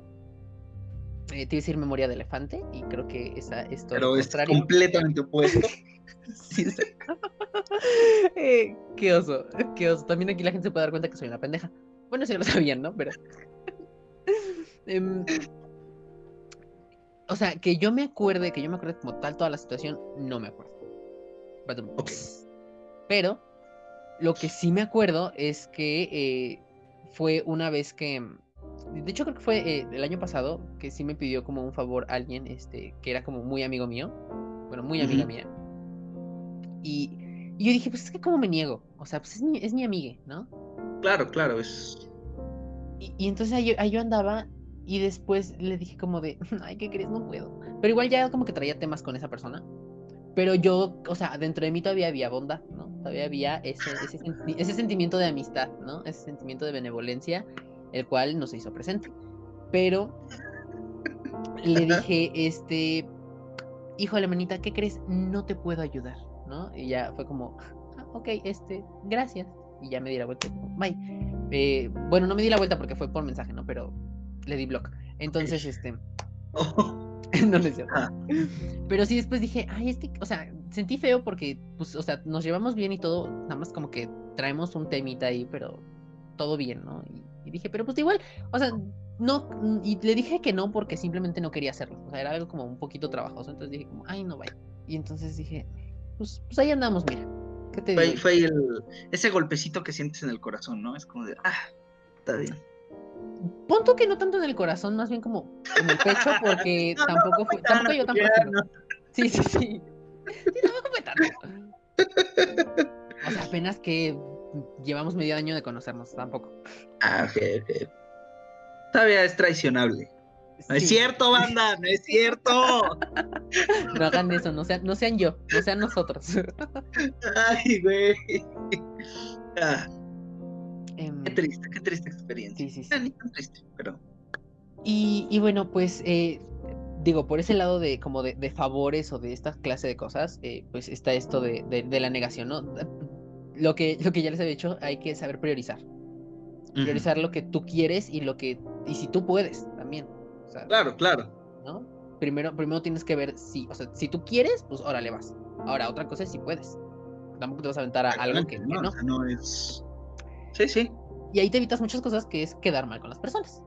eh, te iba a decir memoria de elefante y creo que esa es todo Pero es completamente opuesto. Sí, sí. Eh, qué oso, qué oso. También aquí la gente se puede dar cuenta que soy una pendeja. Bueno, sí lo sabían, ¿no? Pero. Em, o sea, que yo me acuerde, que yo me acuerde como tal toda la situación, no me acuerdo. Pero lo que sí me acuerdo es que eh, fue una vez que. De hecho, creo que fue eh, el año pasado que sí me pidió como un favor alguien, este, que era como muy amigo mío. Bueno, muy amiga mía. Y, y yo dije, pues es que como me niego. O sea, pues es mi, es mi amiga, ¿no? Claro, claro, es. Y, y entonces ahí, yo- ahí yo andaba y después le dije como de, ay, ¿qué crees? No puedo. Pero igual ya como que traía temas con esa persona. Pero yo, o sea, dentro de mí todavía había bondad, ¿no? Todavía había ese, ese, senti- ese sentimiento de amistad, ¿no? Ese sentimiento de benevolencia, el cual no se hizo presente. Pero le dije, este, híjole, manita, ¿qué crees? No te puedo ayudar, Y ya fue como, "Ah, ok, este, gracias. Y ya me di la vuelta, bye. Eh, bueno, no me di la vuelta porque fue por mensaje, ¿no? Pero le di block. Entonces, este, no le. Ah. Pero sí después dije, ay, es que, o sea, sentí feo porque, pues, o sea, nos llevamos bien y todo, nada más como que traemos un temita ahí, pero todo bien, ¿no? Y, y dije, pero pues igual, o sea, no, mm, y le dije que no porque simplemente no quería hacerlo, o sea, era algo como un poquito trabajoso, entonces dije como, ay, no vaya. Y entonces dije, pues, pues ahí andamos, mira, ¿qué te Fue, digo? fue el, ese golpecito que sientes en el corazón, ¿no? Es como de, ah, está bien. Pon tú que no tanto en el corazón, más bien como en el pecho, porque No, no, tampoco fue, tampoco yo no. Sí, sí, sí. Sí, tampoco fue tanto. O sea, apenas que llevamos medio año de conocernos, tampoco. Ah, ok, ok. Todavía es traicionable. No es cierto, banda, no es cierto. No hagan eso, no sean, no sean yo, no sean nosotros. Ay, güey. Ah, Em, qué triste, qué triste experiencia. sí, sí, sí. Ni tan triste, pero. Y, y bueno, pues eh, digo, por ese lado de como de, de favores o de esta clase de cosas, eh, pues está esto de, de- de la negación, ¿no? Lo que, lo que ya les había dicho, hay que saber priorizar. Priorizar lo que tú quieres y lo que. y si tú puedes. O sea, Claro, claro. ¿no? Primero, primero tienes que ver si, o sea, si tú quieres, pues órale vas. Ahora, otra cosa es si puedes. Tampoco te vas a aventar a algo que, que no, no. o sea, no es. Sí, sí. Y ahí te evitas muchas cosas que es quedar mal con las personas.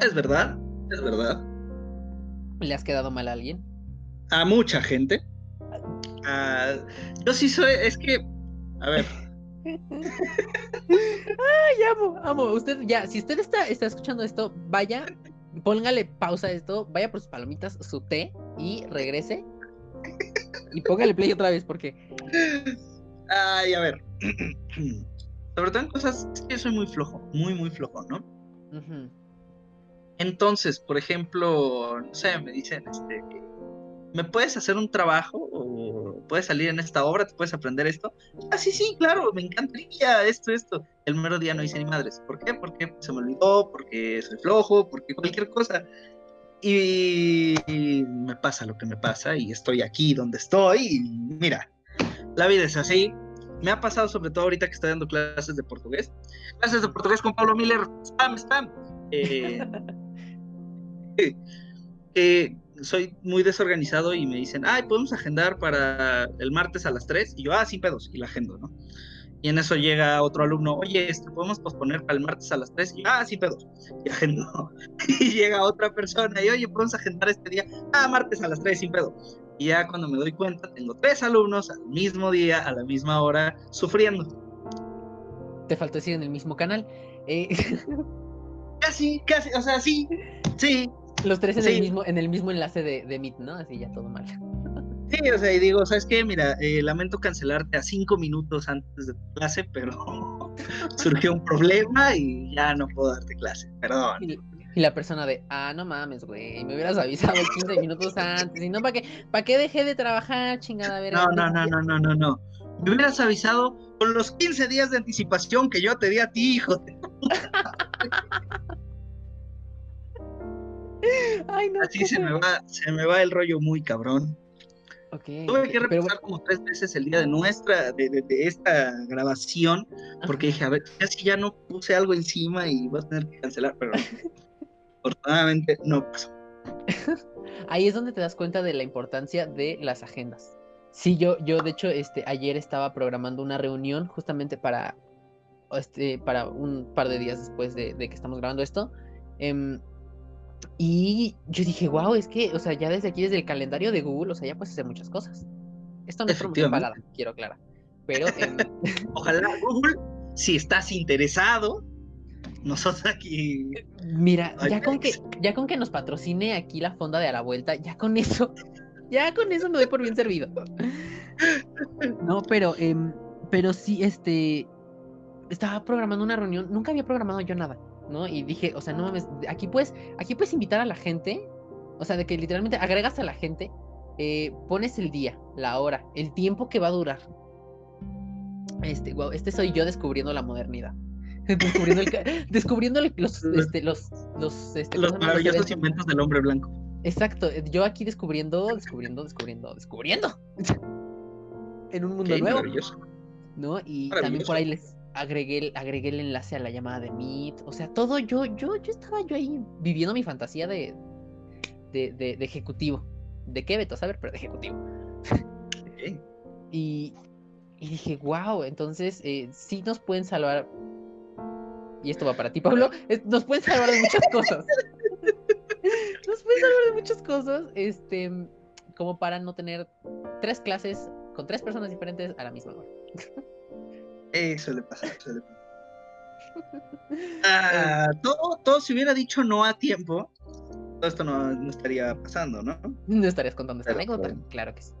Es verdad. Es verdad. ¿Le has quedado mal a alguien? A mucha gente. Ah, yo sí soy. Es que. A ver. Ay, amo, amo. Usted, ya, si usted está, está escuchando esto, vaya, póngale pausa a esto, vaya por sus palomitas, su té y regrese. Y póngale play otra vez porque. Ay, a ver. Sobre todo en cosas. Es que yo soy muy flojo. Muy, muy flojo, ¿no? Entonces, por ejemplo, no sé, me dicen, este, ¿me puedes hacer un trabajo? ¿O puedes salir en esta obra? ¿Te puedes aprender esto? Ah, sí, sí, claro, me encantaría esto, esto. El mero día no hice ni madres. ¿Por qué? Porque se me olvidó, porque soy flojo, porque cualquier cosa. Y me pasa lo que me pasa y estoy aquí donde estoy. Y mira, la vida es así. Me ha pasado sobre todo ahorita que estoy dando clases de portugués. Clases de portugués con Pablo Miller. Spam, spam. Eh, eh, soy muy desorganizado y me dicen, ay, podemos agendar para el martes a las 3. Y yo, ah, sin pedos, y la agendo, ¿no? Y en eso llega otro alumno, oye, este, podemos posponer para el martes a las 3. Y yo, ah, sin pedos, y agendo. Y llega otra persona y, oye, podemos agendar este día, ah, martes a las 3, sin pedo. Y ya cuando me doy cuenta, tengo tres alumnos al mismo día, a la misma hora, sufriendo. Te faltó decir en el mismo canal. Eh... Casi, casi, o sea, sí, sí, los tres en, el, mismo, en el mismo enlace de, de Meet, ¿no? Así ya todo mal. Sí, o sea, y digo, ¿sabes qué? Mira, eh, lamento cancelarte a cinco minutos antes de tu clase, pero surgió un problema y ya no puedo darte clase, perdón. Y, la persona de, ah, no mames, güey, me hubieras avisado 15 minutos antes, y no, ¿para qué, ¿para qué dejé de trabajar, chingada? Ver, no, no, no, no, no, no, no. Me hubieras avisado con los 15 días de anticipación que yo te di a ti, hijo. Así se me va, se me va el rollo muy cabrón. Tuve que repasar como tres veces el día de nuestra, de, esta grabación, porque dije, a ver, casi ya no puse algo encima y voy a tener que cancelar, pero afortunadamente no pasó. Ahí es donde te das cuenta de la importancia de las agendas. Sí, yo, yo de hecho, este, ayer estaba programando una reunión justamente para, este, para un par de días después de, que estamos grabando esto. Em, y yo dije, wow, es que, o sea, ya desde aquí, desde el calendario de Google, o sea, ya puedes hacer muchas cosas. Esto no es promoción balada, quiero aclarar. Pero. Ojalá Google, si estás interesado, nosotros aquí. Mira, ya con, que, ya con que nos patrocine aquí la fonda de a la vuelta, ya con eso, ya con eso me doy por bien servido. No, pero, em, pero sí, este. Estaba programando una reunión, nunca había programado yo nada. ¿No? Y dije, o sea, no mames, aquí puedes, aquí puedes invitar a la gente, o sea, de que literalmente agregas a la gente, eh, pones el día, la hora, el tiempo que va a durar. Este, wow, este soy yo descubriendo la modernidad. descubriendo, el, descubriendo los, este, los, los, este, los maravillosos inventos del hombre blanco. Exacto, yo aquí descubriendo, descubriendo, descubriendo, descubriendo. en un mundo nuevo. ¿No? Y también por ahí les, agregué, agregué el enlace a la llamada de Meet. O sea, todo yo, yo, yo estaba yo ahí viviendo mi fantasía de, de, de, ejecutivo. ¿De qué, Beto? A saber, pero de ejecutivo. y, y dije, wow, entonces eh, sí nos pueden salvar. Y esto va para ti, Pablo. Nos pueden salvar de muchas cosas. nos pueden salvar de muchas cosas. Este, como para no tener tres clases con tres personas diferentes a la misma hora. Suele pasar, suele pasar. Ah, todo, todo si hubiera dicho no a tiempo, todo esto no, estaría pasando, ¿no? No estarías contando esta anécdota, claro que sí.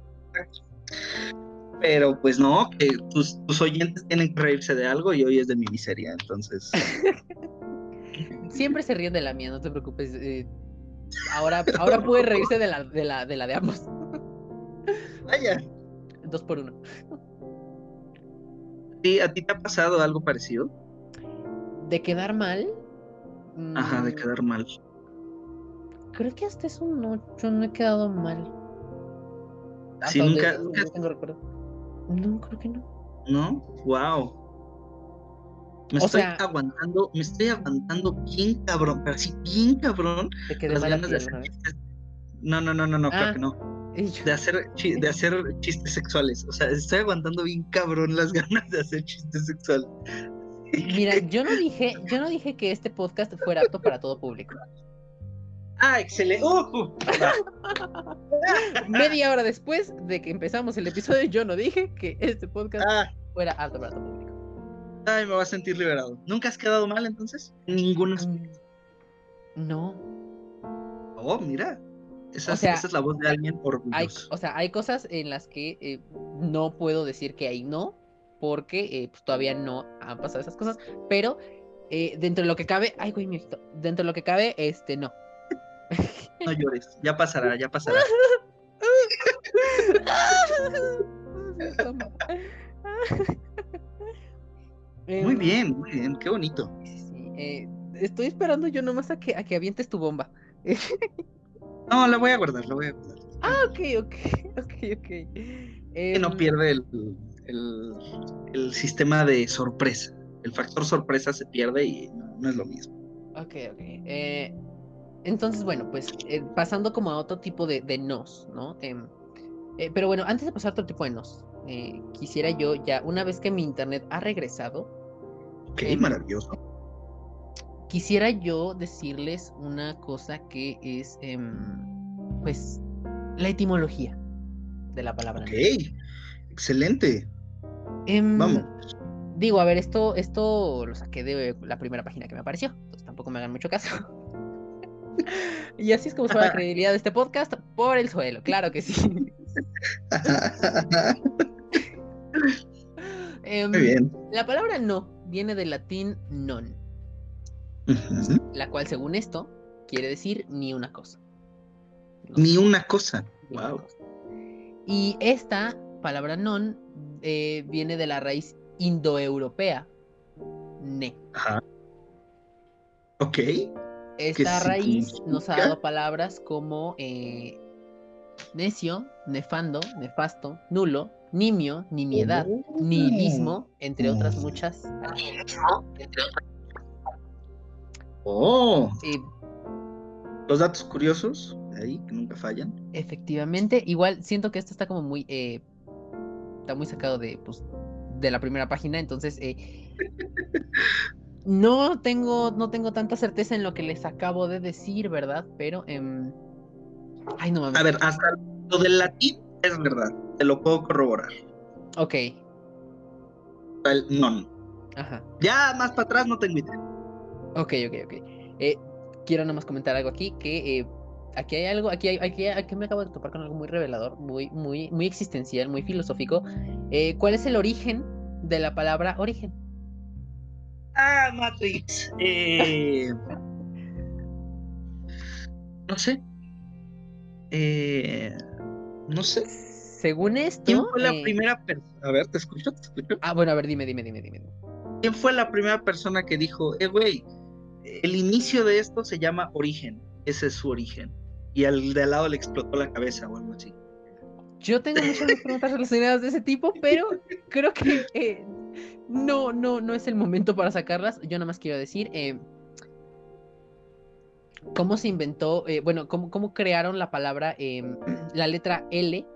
Pero pues no, que tus, oyentes tienen que reírse de algo y hoy es de mi miseria, entonces. Siempre se ríen de la mía, no te preocupes. Eh, ahora, ahora puede reírse de la de, la, de, la de ambos. Vaya. Dos por uno. ¿A ti te ha pasado algo parecido? ¿De quedar mal? Ajá, de mm. quedar mal. Creo que hasta eso no, yo no he quedado mal. sí, nunca, No, no, creo que no. ¿No? Wow. Me estoy aguantando, me estoy aguantando bien cabrón, pero sí bien cabrón. las ganas de hacer No, no, no, no, no, creo ah. que no de hacer, de hacer chistes sexuales. O sea, estoy aguantando bien cabrón las ganas de hacer chistes sexuales. Mira, yo no dije, yo no dije que este podcast fuera apto para todo público. Ah, excelente. Uh, uh. Media hora después de que empezamos el episodio, yo no dije que este podcast ah. fuera apto para todo público. Ay, me voy a sentir liberado. ¿Nunca has quedado mal entonces? Ninguna. Mm, no. Oh, mira. Esa, es la voz de alguien por hay, O sea, hay cosas en las que eh, no puedo decir que hay no, porque eh, pues, todavía no han pasado esas cosas, pero eh, dentro de lo que cabe, ay, güey, mi ojito, dentro de lo que cabe, este, no. No llores, ya pasará, ya pasará. muy bien, muy bien, qué bonito. estoy esperando yo nomás a que, a que avientes tu bomba. No, la voy a guardar, la voy a guardar. Ah, ok, ok, ok, ok. que no em, pierde el, el, sistema de sorpresa. El factor sorpresa se pierde y no, es lo mismo. Ok, ok. Eh, entonces, bueno, pues eh, pasando como a otro tipo de, de nos, ¿no? Em, eh, pero bueno, antes de pasar a otro tipo de nos, eh, quisiera yo ya, una vez que mi internet ha regresado, Ok, Em, maravilloso. Quisiera yo decirles una cosa que es, em, pues, la etimología de la palabra. Ok, excelente. Em, Vamos. Digo, a ver, esto, esto lo saqué de la primera página que me apareció, entonces tampoco me hagan mucho caso. y así es como se va la credibilidad de este podcast por el suelo, claro que sí. Em, Muy bien. La palabra no viene del latín non, La cual según esto quiere decir ni una cosa. No, Ni una cosa. ni una Wow. cosa. Y esta palabra non eh, viene de la raíz indoeuropea, ne. Ajá. Ok. Esta raíz nos ha dado palabras como eh, necio, nefando, nefasto, nulo, nimio, nimiedad, nihilismo, entre otras muchas. Oh, los datos curiosos ahí que nunca fallan. efectivamente, igual siento que esto está como muy, eh, está muy sacado de, pues, de la primera página, entonces eh, no tengo, no tengo tanta certeza en lo que les acabo de decir, ¿verdad? Pero, em, ay, no mames. A ver, hasta lo del latín es verdad. Te lo puedo corroborar. Ok, El non. ajá. Ya más para atrás no tengo idea. Ok, ok, ok. Eh, quiero nada más comentar algo aquí, que eh, aquí hay algo, aquí, hay, aquí, aquí me acabo de topar con algo muy revelador, muy, muy, muy existencial, muy filosófico. Eh, ¿Cuál es el origen de la palabra origen? Ah, Matrix. Eh... No sé. Eh... No sé. Según esto... ¿Quién fue la primera persona? A ver, ¿te escucho? ¿Te escucho? Ah, bueno, a ver, dime, dime, dime, dime. ¿Quién fue la primera persona que dijo, eh, güey, el inicio de esto se llama origen? Ese es su origen. Y al de al lado le explotó la cabeza o algo así. Yo tengo muchas preguntas relacionadas de ese tipo, pero creo que eh, no, no, no es el momento para sacarlas. Yo nada más quiero decir eh, cómo se inventó, eh, bueno, cómo, cómo crearon la palabra, eh, la letra L,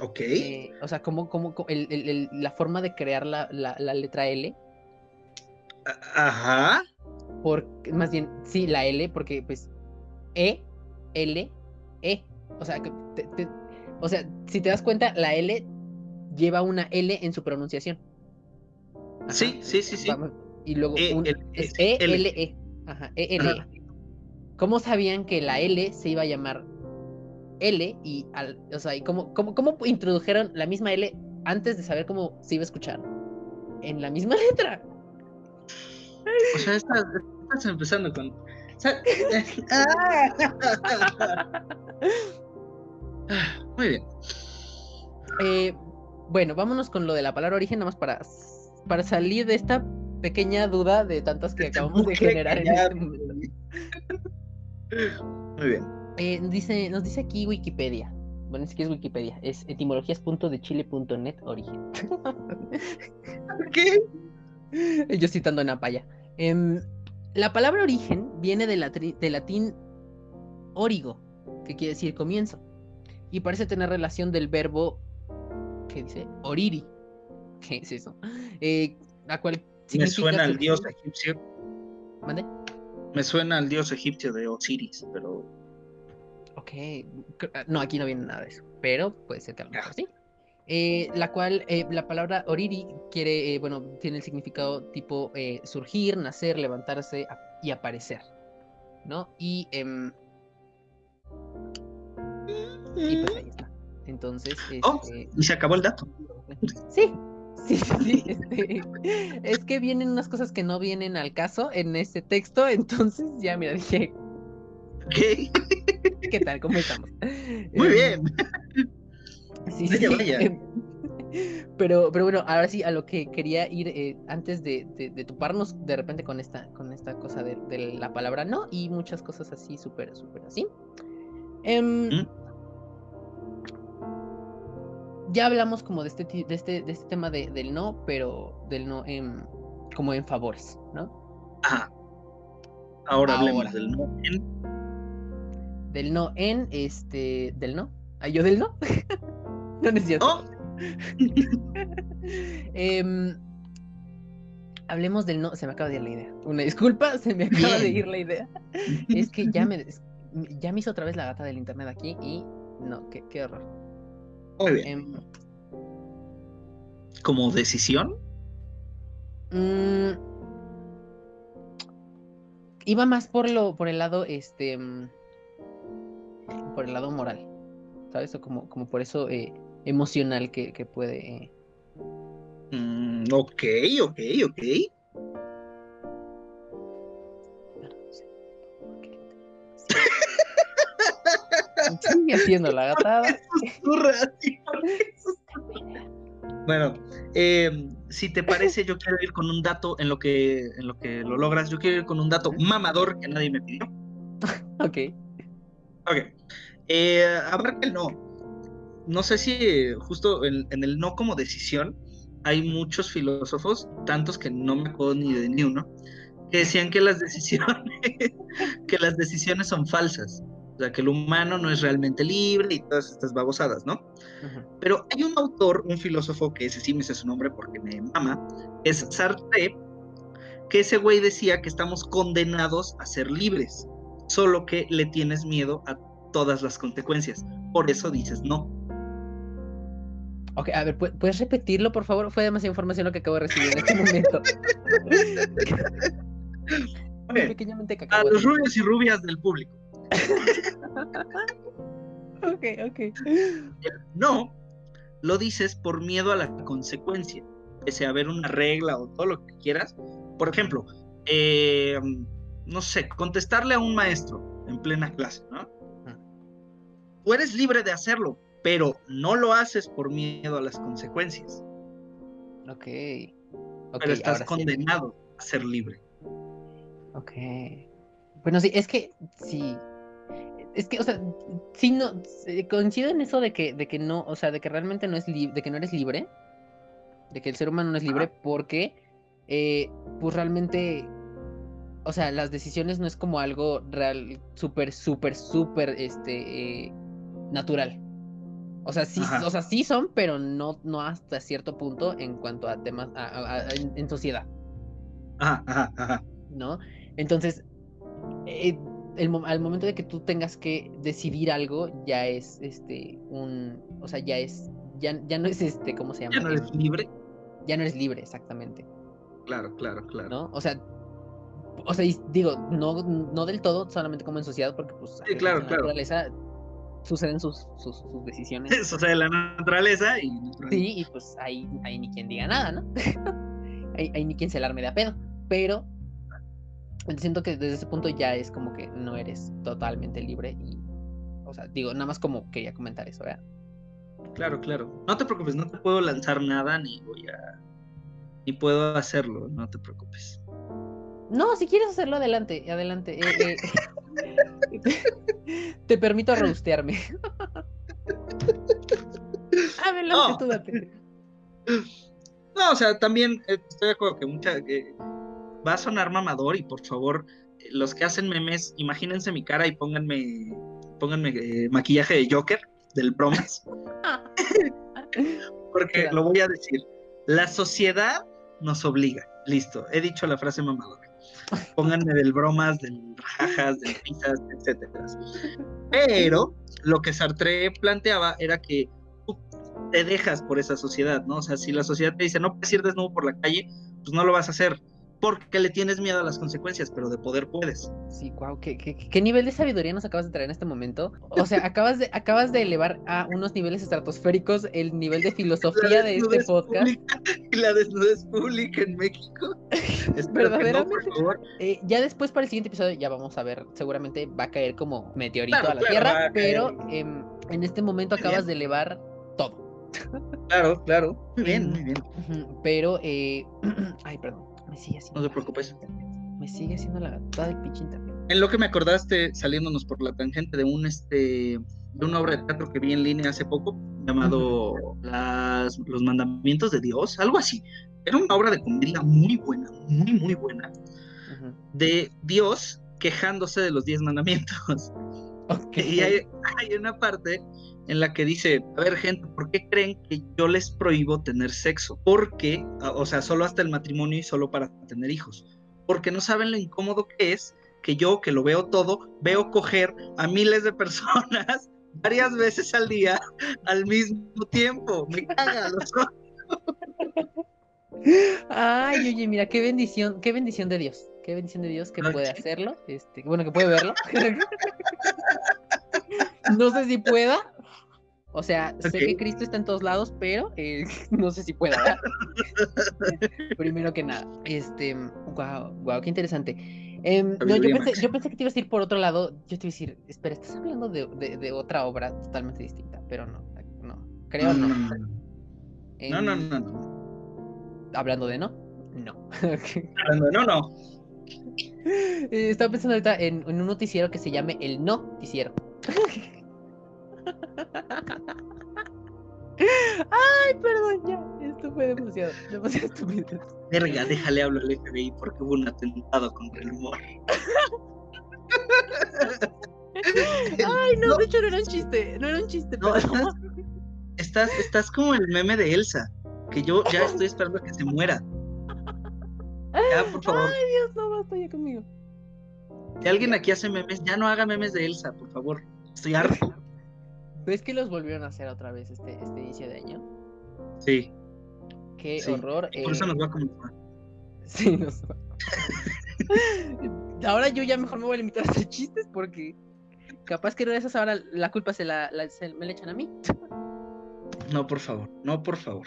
Ok. o sea, cómo, cómo, co- el- el- el- la forma de crear la, la- la letra L, Ajá. por, más bien, sí, la L, porque pues E, L, E, o sea, que te- te- o sea, si te das cuenta, la L lleva una L en su pronunciación. Ajá. Sí, sí, sí, sí. Vamos, Y luego E, un- L, es sí, E, L. L, E. Ajá, E, L, Ajá. E. ¿Cómo sabían que la L se iba a llamar L y al, o sea, y cómo, cómo, cómo introdujeron la misma L antes de saber cómo se iba a escuchar? En la misma letra. O sea, estás, estás empezando con. o sea. Muy bien. Eh, bueno, vámonos con lo de la palabra origen, nada más para, para salir de esta pequeña duda de tantas que acabamos de generar en este momento. Muy bien. Eh, dice, nos dice aquí Wikipedia. Bueno, es que es Wikipedia, es etimologías.dechile.net origen. ¿Qué? Yo citando a Napaya. Em, la palabra origen viene de, latri- de latín origo, que quiere decir comienzo, y parece tener relación del verbo, ¿qué dice? Oriri. ¿Qué es eso? Eh, la cual Me suena al dios egipcio. ¿Mande? Me suena al dios egipcio de Osiris, pero. Ok, no, aquí no viene nada de eso, pero puede ser que a lo mejor Ah. sí. Eh, la cual, eh, la palabra oriri quiere, eh, bueno, tiene el significado tipo eh, surgir, nacer, levantarse y aparecer, ¿no? Y, em, y pues ahí está. Entonces, Oh. este, Y se acabó el dato. sí, sí, sí, sí, este, es que vienen unas cosas que no vienen al caso en este texto, entonces ya, mira, dije, ¿Qué? ¿qué tal? ¿Cómo estamos? Muy Em, bien. Sí, Vaya, vaya. Pero, pero bueno, ahora sí, a lo que quería ir eh, antes de, de- de toparnos de repente con esta, con esta cosa de, de la palabra no y muchas cosas así, súper, súper así. Em, ¿Mm? Ya hablamos como de este, de este, de este tema de- del no, pero del no en, como en favores, ¿no? Ajá. Ahora, Ahora. hablemos del no en. Del no en, este, del no. ¿Ah, yo del no? no, no es cierto. Oh, Em, hablemos del no. Se me acaba de ir la idea. Una disculpa, se me acaba de ir la idea. Es que ya me, ya me hizo otra vez la gata del internet aquí y no, qué, qué horror. Muy bien. Em, Como decisión. mm, iba más por lo, por el lado, este, mm, por el lado moral, ¿sabes? O como, como por eso eh, emocional que, que puede. Mm, ok, ok, ok. Sigue haciendo la gatada. Bueno, eh, si te parece, yo quiero ir con un dato en lo que en lo que lo logras. Yo quiero ir con un dato mamador que nadie me pidió. Ok. Ok. Eh, abarca el no. No sé si eh, justo en, en el no como decisión hay muchos filósofos, tantos que no me acuerdo ni de ni uno, que decían que las decisiones, que las decisiones son falsas. O sea, que el humano no es realmente libre y todas estas babosadas, ¿no? Pero hay un autor, un filósofo, que ese sí me sé su nombre porque me mama, es Sartre, que ese güey decía que estamos condenados a ser libres, solo que le tienes miedo a todas las consecuencias. Por eso dices no. Ok, a ver, ¿pu- ¿puedes repetirlo, por favor? Fue demasiada información lo que acabo de recibir en este momento. Que A los rubios y rubias del público. Ok, ok. No, lo dices por miedo a la consecuencia, pese a haber una regla o todo lo que quieras. Por ejemplo, eh, no sé, contestarle a un maestro en plena clase, ¿no? Tú eres libre de hacerlo, pero no lo haces por miedo a las consecuencias. Ok. Ok, pero estás sí. condenado a ser libre. Ok. Bueno, sí, es que sí. Es que, o sea, sí no coincido en eso de que, de que no, o sea, de que realmente no es libre, de que no eres libre, de que el ser humano no es libre, porque eh, pues realmente, o sea, las decisiones no es como algo real, súper, súper, súper, este, eh, natural. O sea, sí, Ajá. o sea, sí son, pero no, no hasta cierto punto en cuanto a temas a- a- a- en- en sociedad. Ajá, ajá, ajá. ¿no? Entonces, eh, el al momento de que tú tengas que decidir algo, ya es este un, o sea, ya es, ya, ya no es este, ¿cómo se llama? Ya no eres libre. ya no eres libre, exactamente, Claro, claro, claro. ¿no? O sea, o sea, digo, no, no del todo, solamente como en sociedad, porque pues Sí, claro, en la claro. naturaleza suceden sus, sus, sus decisiones. Eso sea de la naturaleza y Sí, y pues ahí, ahí ni quien diga nada, ¿no? ahí, ahí ni quien se alarme de a pedo. Pero siento que desde ese punto ya es como que no eres totalmente libre y, o sea, digo, nada más como quería comentar eso, ¿verdad? Claro, claro. No te preocupes, no te puedo lanzar nada ni voy a. ni puedo hacerlo, no te preocupes. No, si quieres hacerlo, adelante, adelante. eh, eh, te permito rostearme. adelante, No. tú date. No, o sea, también eh, estoy de acuerdo que mucha. que va a sonar mamador y por favor, eh, los que hacen memes, imagínense mi cara y pónganme. pónganme eh, maquillaje de Joker, del bromas. Porque Claro. lo voy a decir. La sociedad nos obliga. Listo, he dicho la frase mamadora. Pónganme del bromas, del jajas, del risas, etcétera. Pero lo que Sartre planteaba era que tú te dejas por esa sociedad, ¿no? O sea, si la sociedad te dice no puedes ir desnudo por la calle, pues no lo vas a hacer porque le tienes miedo a las consecuencias, pero de poder puedes. Sí, wow, ¿qué, qué, qué nivel de sabiduría nos acabas de traer en este momento? O sea, acabas de, acabas de elevar a unos niveles estratosféricos el nivel de filosofía de este podcast. y la desnudez pública en México. Que no, Verdaderamente. por favor. Eh, ya después para el siguiente episodio ya vamos a ver, seguramente va a caer como meteorito Claro, a la claro, Tierra, a pero em, en este momento acabas de elevar todo. Claro, claro. Muy bien, Mm. muy bien. Pero, eh, ay, perdón, me sigue haciendo. No te preocupes. Me sigue haciendo la gatada del pinche internet. En lo que me acordaste, saliéndonos por la tangente de un este de una obra de teatro que vi en línea hace poco, llamado Las, Los Mandamientos de Dios, algo así. Era una obra de comedia muy buena, muy, muy buena, de Dios quejándose de los diez mandamientos. Y hay, hay una parte en la que dice, a ver gente, ¿por qué creen que yo les prohíbo tener sexo? Porque, o sea, solo hasta el matrimonio y solo para tener hijos. Porque no saben lo incómodo que es que yo, que lo veo todo, veo coger a miles de personas varias veces al día al mismo tiempo. Me caga los. Ay, oye, mira, qué bendición, qué bendición de Dios. Qué bendición de Dios que Ah, puede hacerlo. Este, bueno, que puede verlo. no sé si pueda. O sea, sé que Cristo está en todos lados, pero eh, no sé si pueda. Primero que nada. Este, wow, wow, qué interesante. Em, no, yo pensé, yo máxima. pensé que te ibas a ir por otro lado. Yo te iba a decir, espera, estás hablando de, de- de otra obra totalmente distinta, pero no, no, creo no. no, no, no, no, Em, no, no. Hablando de no, no. No, no, no. Eh, Estaba pensando ahorita en, en un noticiero que se llame El Noticiero. Ay, perdón, ya. Esto fue demasiado, demasiado estúpido. Verga, déjale hablar al FBI porque hubo un atentado contra el humor. Ay, no, de hecho no era un chiste, no era un chiste, No, estás, estás, estás como el meme de Elsa, que yo ya estoy esperando a que se muera. Ya, por favor. Ay, Dios, no basta ya conmigo. Si alguien aquí hace memes, ya no haga memes de Elsa, por favor. Estoy harto. ¿Ves que los volvieron a hacer otra vez este, este inicio de año? Sí, Qué Sí, horror. por eso eh, nos va nos va. Sí, nos va. ahora yo ya mejor me voy a limitar a hacer chistes porque capaz que una de esas ahora la culpa se la, la- se- me la echan a mí. No, por favor, no, por favor.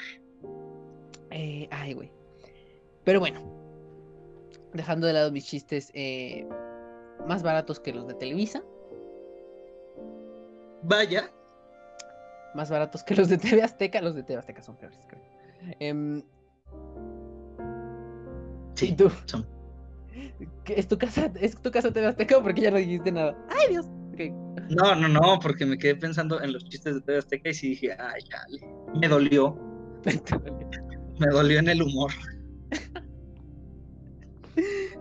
Eh, ay, güey. Pero bueno, dejando de lado mis chistes eh, más baratos que los de Televisa, Vaya, más baratos que los de TV Azteca, los de TV Azteca son peores, creo. Em, ¿Y sí, tú? son. ¿Qué- ¿Es tu casa, es tu casa TV Azteca o porque ya no dijiste nada? ¡Ay, Dios! No, no, no, porque me quedé pensando en los chistes de TV Azteca y sí dije, ay, chale. Me dolió, me dolió en el humor.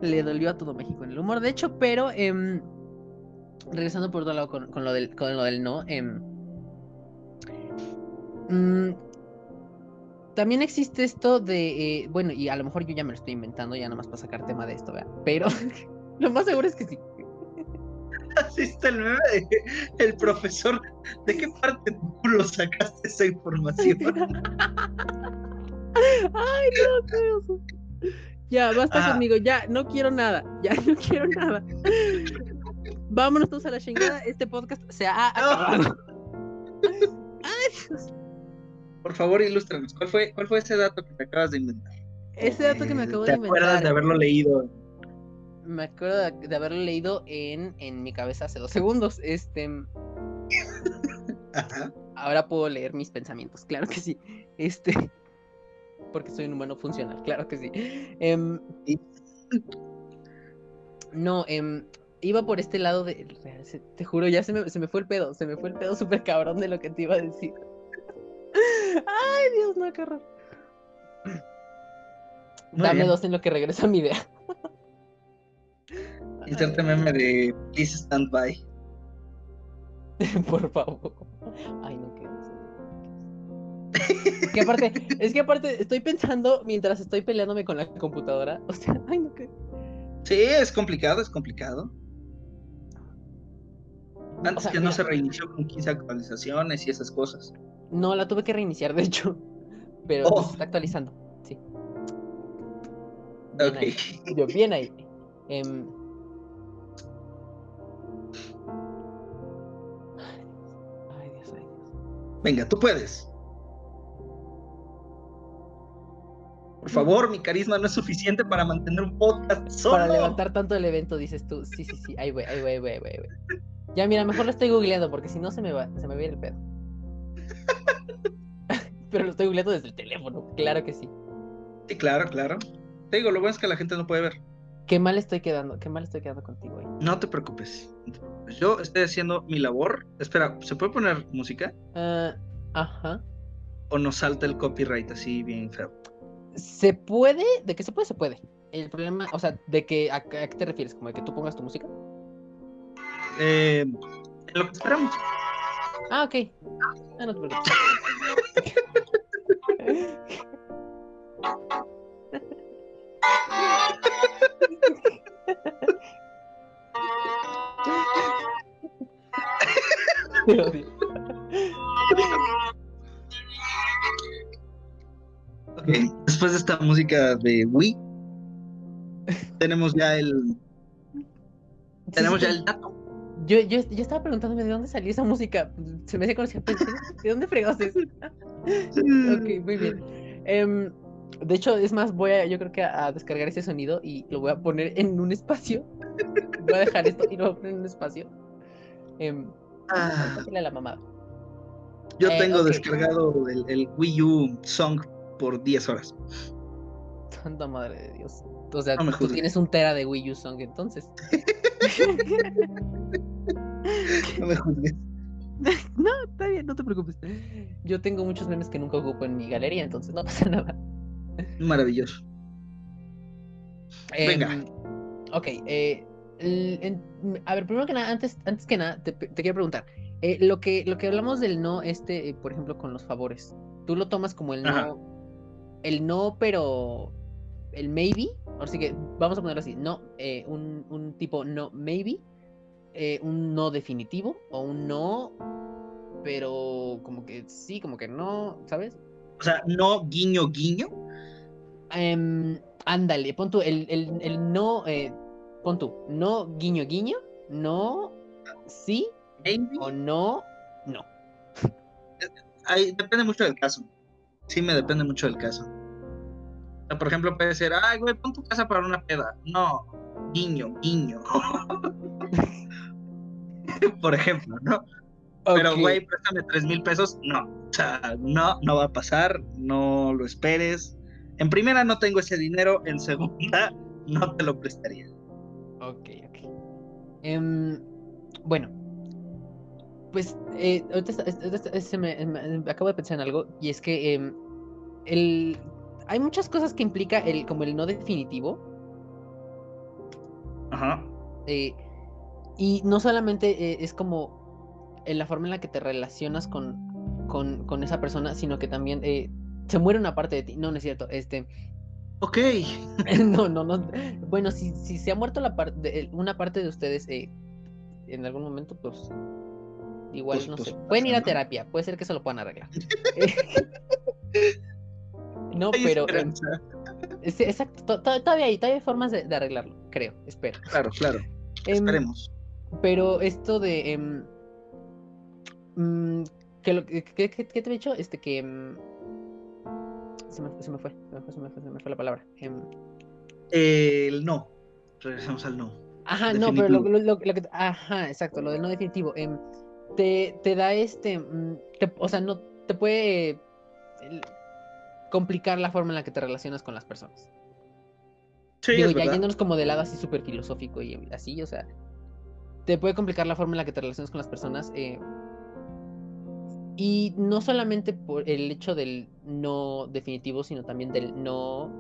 Le dolió a todo México en el humor, de hecho, pero em, regresando por otro lado con, con lo, del, con lo del no, em, mm, también existe esto de, eh, bueno, y a lo mejor yo ya me lo estoy inventando, ya nada más para sacar tema de esto, ¿verdad? Pero lo más seguro es que sí. Así está el meme de el profesor. ¿De qué parte tu culo sacaste esa información? Ay, no, qué. Ya, basta Ah. conmigo, ya, no quiero nada, ya no quiero nada. Vámonos todos a la chingada, este podcast se ha acabado. Ay, Dios. Por favor, ilústranos. ¿Cuál fue, ¿Cuál fue ese dato que te acabas de inventar? Ese dato que me acabo ¿Te de acuerdas inventar, de haberlo leído? me acuerdo de, de haberlo leído en, en mi cabeza hace dos segundos. Este, Ajá. ahora puedo leer mis pensamientos, claro que sí. Este, porque soy un humano funcional, claro que sí. Em, Sí. no, em, iba por este lado de. Te juro, ya se me, se me fue el pedo, se me fue el pedo súper cabrón de lo que te iba a decir. Ay, Dios, no, qué horror. Muy Dame bien. dos en lo que regresa mi idea. Inserte meme de Please Stand By. Por favor. Ay, no, qué Es que aparte, es que aparte estoy pensando mientras estoy peleándome con la computadora. O sea, ay, no, qué. Sí, es complicado, es complicado. Antes sea, que no se reinició con 15 actualizaciones y esas cosas. No, la tuve que reiniciar, de hecho. Pero Oh. se está actualizando. Sí. Bien Ok. ahí. Yo, bien ahí. Em, Ay, Dios, ay, Dios. Venga, tú puedes. Por favor, mi carisma no es suficiente para mantener un podcast solo. Para levantar tanto el evento, dices tú. Sí, sí, sí. Ahí voy, ahí voy, ahí voy, ahí voy, ahí voy. Ya, mira, mejor lo estoy googleando porque si no se me va, se me va a ir el pedo. Pero lo estoy googleando desde el teléfono, claro que sí. Sí, claro, claro. Te digo, lo bueno es que la gente no puede ver. Qué mal estoy quedando, qué mal estoy quedando contigo. No te preocupes. no te preocupes. Yo estoy haciendo mi labor. Espera, ¿se puede poner música? Ah, ajá. ¿O nos salta el copyright así bien feo? Se puede, de que se puede, se puede. el problema, o sea, de que a, a qué te refieres, como de que tú pongas tu música. Eh, lo que esperamos. Ah, ok. Ah, no te preocupes. Te odio. Ok, Después de esta música de Wii, tenemos ya el. Tenemos Sí, ya sí, el dato. Yo, yo, yo estaba preguntándome de dónde salió esa música. Se me hacía conocida. pensé, ¿De dónde fregados es? Ok, muy bien. Em, de hecho, es más, voy a, yo creo que a, a descargar ese sonido y lo voy a poner en un espacio. Voy a dejar esto y lo voy a poner en un espacio. Em, Ah, a la mamada. yo Eh, tengo descargado el, el Wii U Song por 10 horas. Santa madre de Dios. O sea, No tú juzgues. tienes un tera de Wii U Song entonces. No me juzgues. No, está bien, no te preocupes. Yo tengo muchos memes que nunca ocupo en mi galería, entonces no pasa nada. Maravilloso. Venga. Em, ok, eh, en- a ver, primero que nada, antes, antes que nada, te, te quiero preguntar. eh, lo, que, lo que hablamos del no, este, eh, por ejemplo, con los favores, ¿tú lo tomas como el Ajá. no? El no, pero el maybe. Así que vamos a ponerlo así, no, un, un tipo no maybe, eh, un no definitivo o un no, pero como que sí, como que no, ¿sabes? O sea, no guiño guiño. Em, ándale, pon tú, el, el, el no, eh, pon tú, no guiño guiño, no sí Maybe. o no, no. Ahí depende mucho del caso. Sí, me depende mucho del caso. Por ejemplo, puede ser, ay, güey, pon tu casa para una peda. No, guiño, guiño. por ejemplo, ¿no? Pero, güey, préstame tres mil pesos. No, o sea, no, no va a pasar. No lo esperes. En primera, no tengo ese dinero. En segunda, no te lo prestaría. ok, ok. Em, bueno, pues eh, ahorita se me, me- me acabo de pensar en algo y es que em, el, hay muchas cosas que implica el, como el no definitivo. Ajá. eh, y no solamente eh, es como en la forma en la que te relacionas con, con, con esa persona, sino que también eh, se muere una parte de ti. No, no es cierto. Este, Ok. no, no, no. Bueno, si, si se ha muerto la parte de, una parte de ustedes eh, en algún momento, pues igual Pues- no pues sé. Pueden ir a terapia, puede ser que se lo puedan arreglar. no, pero sí, exacto, to- to- todavía hay, todavía hay formas de, de arreglarlo, creo, espero. Claro, claro. Em, Esperemos. Pero esto de. em, mm, que lo, que, que- que- ¿Qué te he dicho? Este que. em, se, me, se me fue, se me fue, se me fue, se me fue la palabra. Em, El no. Regresamos al no. ajá, no, pero lo, lo- lo- que. Ajá, exacto, lo del no definitivo. te, te da este. mm, te- o sea, no. Te puede. complicar la forma en la que te relacionas con las personas. Sí, Digo, ya yéndonos como de lado así súper filosófico y así, o sea, te puede complicar la forma en la que te relacionas con las personas. eh, y no solamente por el hecho del no definitivo, sino también del no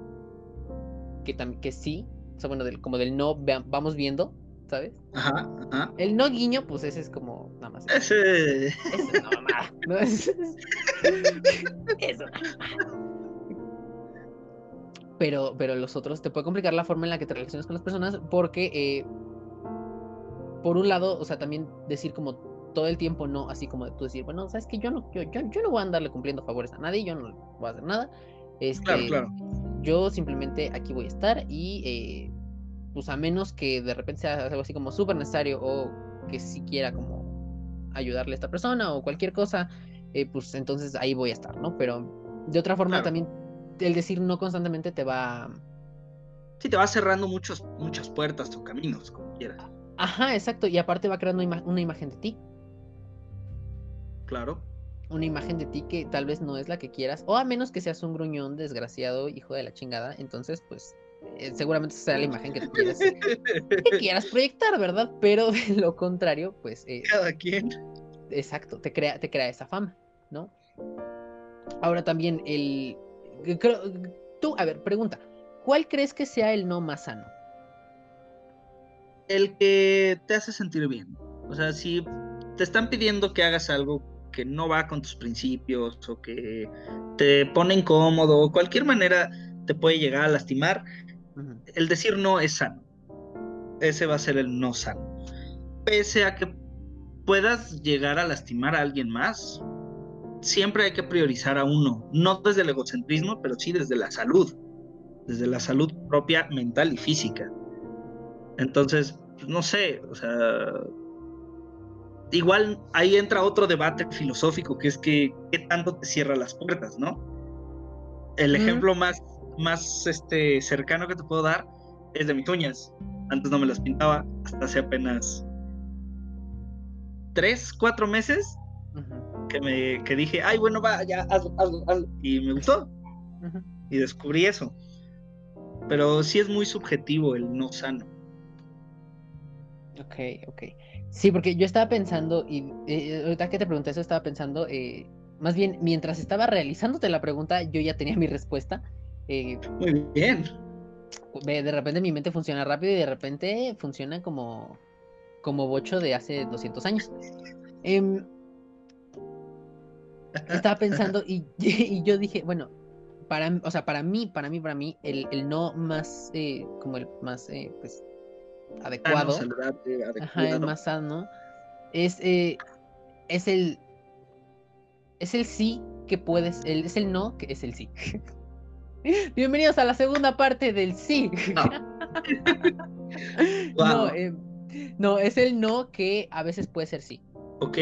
que, que sí, o sea, bueno, del, como del no vamos viendo, ¿sabes? Ajá, ajá. El no guiño, pues ese es como nada más. Ese. Eso es una mamada, ¿no? Es- es una mamada. Pero, pero los otros te puede complicar la forma en la que te relacionas con las personas porque, eh, por un lado, o sea, también decir como todo el tiempo no, así como tú decir, bueno, sabes que yo no, yo, yo, yo no voy a andarle cumpliendo favores a nadie, yo no voy a hacer nada. Este, Claro, claro. Yo simplemente aquí voy a estar y, eh, pues a menos que de repente sea algo así como súper necesario o que si quiera como ayudarle a esta persona o cualquier cosa, eh, pues entonces ahí voy a estar, ¿no? Pero de otra forma Claro. también el decir no constantemente te va... Sí, te va cerrando muchos, muchas puertas o caminos, como quieras. Ajá, exacto, y aparte va creando ima- una imagen de ti, Claro. una imagen de ti que tal vez no es la que quieras, o a menos que seas un gruñón, desgraciado, hijo de la chingada, entonces pues eh, seguramente será la imagen que tú quieras, que quieras proyectar, ¿verdad? Pero de lo contrario, pues... eh, Cada quien. Exacto, te crea, te crea esa fama, ¿no? Ahora también el... Creo, tú, a ver, pregunta. ¿cuál crees que sea el no más sano? El que te hace sentir bien. O sea, si te están pidiendo que hagas algo que no va con tus principios o que te pone incómodo o cualquier manera te puede llegar a lastimar, el decir no es sano. Ese va a ser el no sano. Pese a que puedas llegar a lastimar a alguien más, siempre hay que priorizar a uno, no desde el egocentrismo, pero sí desde la salud, desde la salud propia mental y física. Entonces, pues, no sé, o sea, igual ahí entra otro debate filosófico, que es que qué tanto te cierra las puertas, ¿no? El ejemplo más, más este, cercano que te puedo dar es de mis uñas. Antes no me las pintaba, hasta hace apenas tres, cuatro meses que me que dije, ay, bueno, va, ya, hazlo, hazlo, hazlo. Y me gustó. Y descubrí eso. Pero sí es muy subjetivo el no sano. Ok, ok. Sí, porque yo estaba pensando, y eh, ahorita que te pregunté eso, estaba pensando, eh, más bien, mientras estaba realizándote la pregunta, yo ya tenía mi respuesta. Eh, muy bien. De repente mi mente funciona rápido y de repente funciona como, como bocho de hace 200 años. Em, estaba pensando y, y, yo dije, bueno, para, o sea, para mí, para mí, para mí, el, el no más, eh, como el más, eh, pues, adecuado, Ajá, el más sano, es, eh, es el, es el sí que puedes, el, es el no que es el sí. Bienvenidos a la segunda parte del sí. No. no, es el no que a veces puede ser sí. Ok.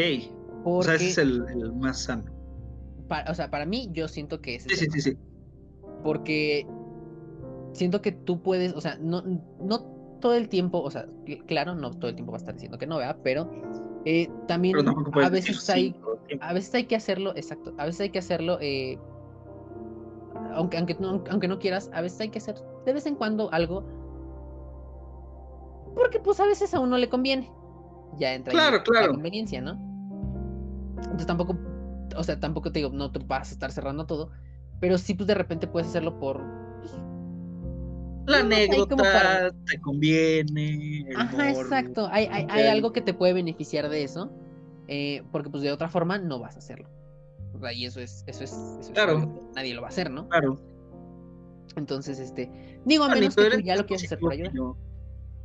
O sea, ese es el, el más sano o sea, para mí yo siento que es... Sí, sí, sí, sí. Porque siento que tú puedes, o sea, no, no todo el tiempo, o sea, claro, no todo el tiempo va a estar diciendo que no, vea, pero eh, también a veces hay, a veces hay que hacerlo, exacto, a veces hay que hacerlo, eh, aunque, aunque, no, aunque no quieras, a veces hay que hacer de vez en cuando algo, porque pues a veces a uno le conviene, ya entra claro, claro. la conveniencia, ¿no? Entonces tampoco o sea, tampoco te digo, no te vas a estar cerrando todo, pero sí, pues de repente puedes hacerlo por. Pues, la anécdota te conviene. Ajá, exacto. Hay, hay, hay, algo que te puede beneficiar de eso, eh, porque pues de otra forma no vas a hacerlo. O sea, y eso es, eso es, eso claro. nadie lo va a hacer, ¿no? Claro. Entonces, este, digo, a menos que tú ya lo quieras hacer por ayuda.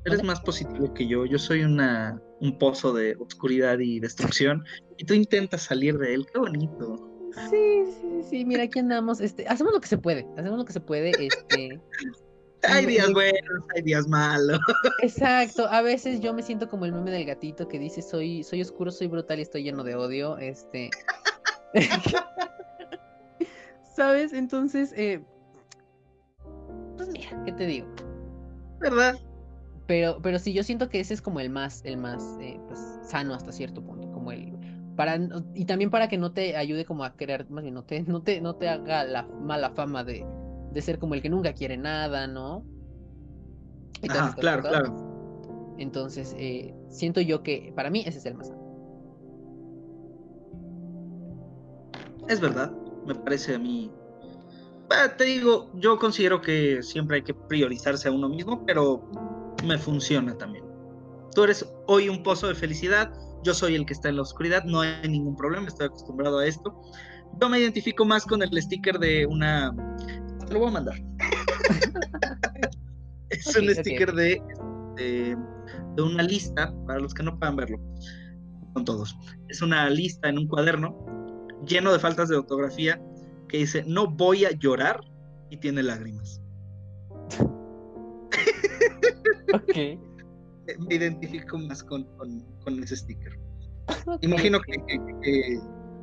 Eres más positivo que yo. Yo soy una, un pozo de oscuridad y destrucción. Y tú intentas salir de él. Qué bonito. Sí, sí, sí. Mira, aquí andamos. Este, hacemos lo que se puede. Hacemos lo que se puede. Este. Hay días buenos, hay días malos. Exacto. A veces yo me siento como el meme del gatito que dice soy, soy oscuro, soy brutal y estoy lleno de odio. Este. ¿Sabes? Entonces, eh... pues mira, ¿qué te digo? ¿Verdad? Pero, pero sí, yo siento que ese es como el más, el más eh, pues, sano hasta cierto punto. Como el. Para, y también para que no te ayude como a crear, más bien no te, no te, no te haga la mala fama de, de ser como el que nunca quiere nada, ¿no? Ah, claro, claro. Entonces, eh, siento yo que para mí ese es el más sano. Es verdad, me parece a mí. te digo, yo considero que siempre hay que priorizarse a uno mismo, pero me funciona también. Tú eres hoy un pozo de felicidad, yo soy el que está en la oscuridad, no hay ningún problema, estoy acostumbrado a esto. Yo me identifico más con el sticker de una... Te lo voy a mandar. es un sticker de, de, de, una lista, para los que no puedan verlo, con todos. Es una lista en un cuaderno lleno de faltas de ortografía que dice, no voy a llorar y tiene lágrimas. Ok. Me identifico más con, ese sticker. Imagino que,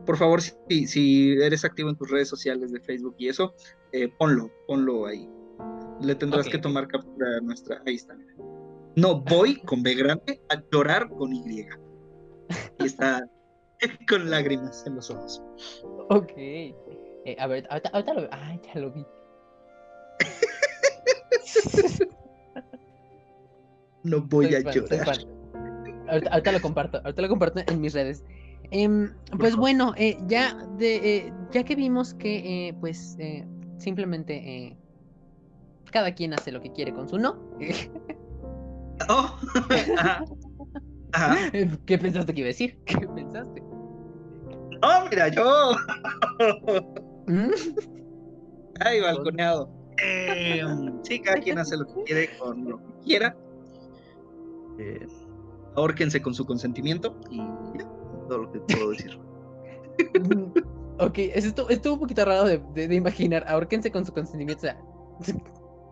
por favor, si, si, eres activo en tus redes sociales de Facebook y eso, eh, ponlo, ponlo ahí. Le tendrás que tomar captura a nuestra. Ahí está. No voy con B grande a llorar con Y. Y está con lágrimas en los ojos. Ok. Eh, a ver, ahorita, ahorita lo Ay, ya lo vi. No voy a llorar. Ahorita, lo comparto, ahorita lo comparto en mis redes. Em, pues bueno, eh, ya de eh, ya que vimos que eh, pues simplemente cada quien hace lo que quiere con su no. Oh. Ajá. Ajá. ¿Qué pensaste que iba a decir? ¿Qué pensaste? No, mira, yo. ¿Mm? Ay, balconeado. Eh, sí, cada quien hace lo que quiere con lo que quiera. Ahórquense con su consentimiento y ya, todo lo que puedo decir. ok, eso estuvo, un poquito raro de, de- de imaginar. Ahórquense con su consentimiento. O sea,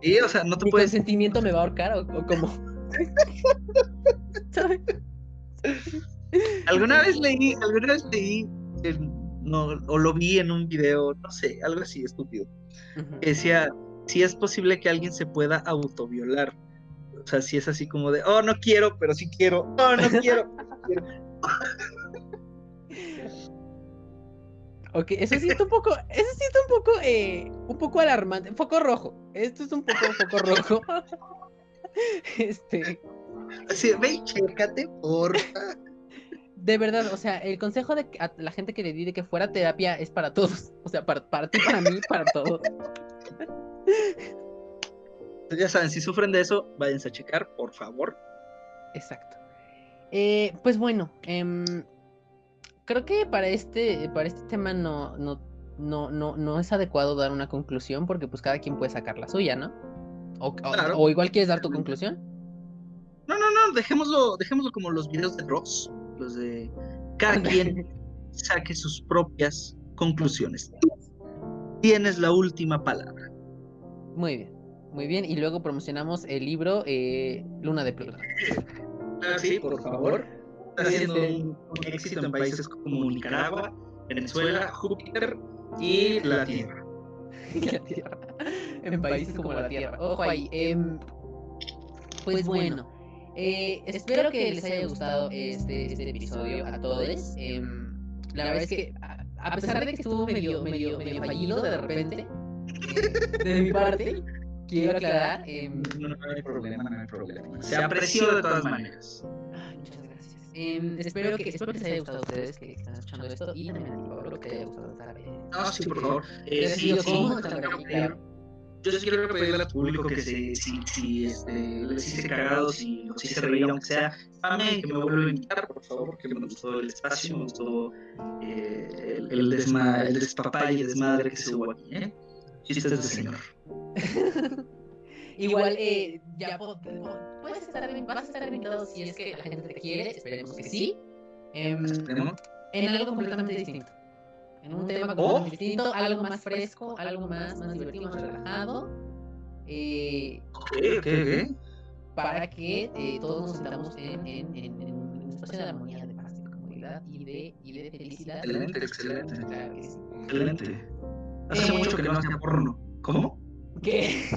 Sí, o sea, no te ¿mi puedes. consentimiento me va a ahorcar o, o cómo? Alguna vez leí, alguna vez leí, no, o lo vi en un video, no sé, algo así estúpido. Que decía, si es posible que alguien se pueda autoviolar. O sea, si es así como de, oh, no quiero, pero sí quiero, oh, no quiero. Ok, eso sí está un poco, eso sí está un poco, eh, un poco alarmante, foco rojo. Esto es un poco foco rojo. Este, Así, ve y chécate, porfa. de verdad, o sea, el consejo de a la gente que le di de que fuera terapia es para todos. O sea, para, para ti, para mí, para todos. Ya saben, si sufren de eso, váyanse a checar, por favor. Exacto. Eh, pues bueno, em, creo que para este, para este tema no, no, no, no, no es adecuado dar una conclusión porque pues cada quien puede sacar la suya, ¿no? O, o- Claro. o igual quieres dar tu conclusión. No, no, no, dejémoslo, dejémoslo como los videos de Ross, los de cada quien saque sus propias conclusiones. Tú tienes la última palabra. Muy bien, muy bien. Y luego promocionamos el libro eh, Luna de Plutón. Ah, Sí, por favor. Está siendo un, éxito en países como Nicaragua, Venezuela, Júpiter y la Tierra. la Tierra. En países como la Tierra. Ojo ahí. em, pues bueno. eh, espero que les haya gustado este, este episodio a todos. Em, la verdad es que a, a pesar de que estuvo medio, medio, medio fallido de repente, eh, de mi parte, quiero aclarar. em, No, no hay problema, no hay problema. Se apreció de todas maneras. Em, espero, que, espero que les haya gustado a ustedes que están escuchando esto y también a Pablo, que te haya gustado esta vez. No, sí, por favor. Eh, sí, sido sí, yo. Yo sí quiero pedirle a tu público que se, si, si este, les hice cagado, si, o si se reía, aunque sea, amén, que me vuelva a invitar, por favor, porque me gustó el espacio, me gustó eh, el, el, desma, el despapalle, desmadre que se hubo aquí, ¿eh? Chistes de señor. Igual, eh, ya po- po- puedes estar, vas a estar invitado si es que la gente te quiere, esperemos que sí. ¿Tenemos? en algo completamente distinto. En un tema Oh. completamente distinto, algo más fresco, algo más, más divertido, más relajado. eh, ¿Qué, qué, para que eh, todos nos sentamos en, en, en, en un espacio de armonía, de paz, de comodidad y de, y de felicidad. Excelente, excelente. Claro que sí. Excelente. Hace Eh, mucho que no hacía porno. ¿Cómo? ¿Qué?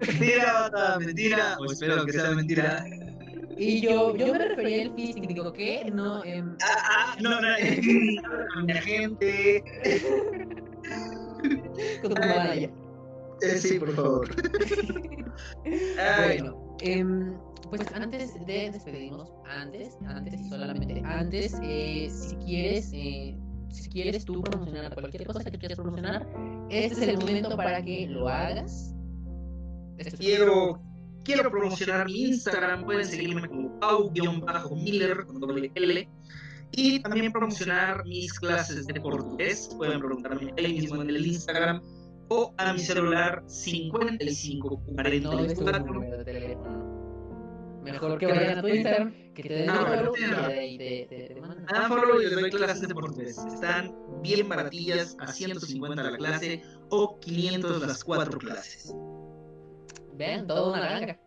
Mentira, bata, mentira. O espero que sea mentira. Y yo, yo me refería al físico, ¿qué? No, em, Ah, ah, no, no, con mi gente. con tu. Eh, sí, por favor. Bueno, em, pues antes de despedirnos, antes, antes y solamente antes, eh, si quieres, eh, si quieres tú promocionar cualquier cosa que quieras promocionar, este es el momento para que lo hagas. Este es tu- quiero, quiero promocionar mi Instagram. Pueden seguirme como pau-miller con doble L. Y también promocionar mis clases de portugués. Pueden preguntarme ahí mismo en el Instagram o a mi celular 55 No es tu 44 número de teléfono. Mejor que vayan a tu Instagram, que te den Ah, follow y te, te, te mandan. Ah, follow y les doy clases de portugués. Están bien baratillas, a 150 la clase o 500 las cuatro clases. Vean, toda una ganga.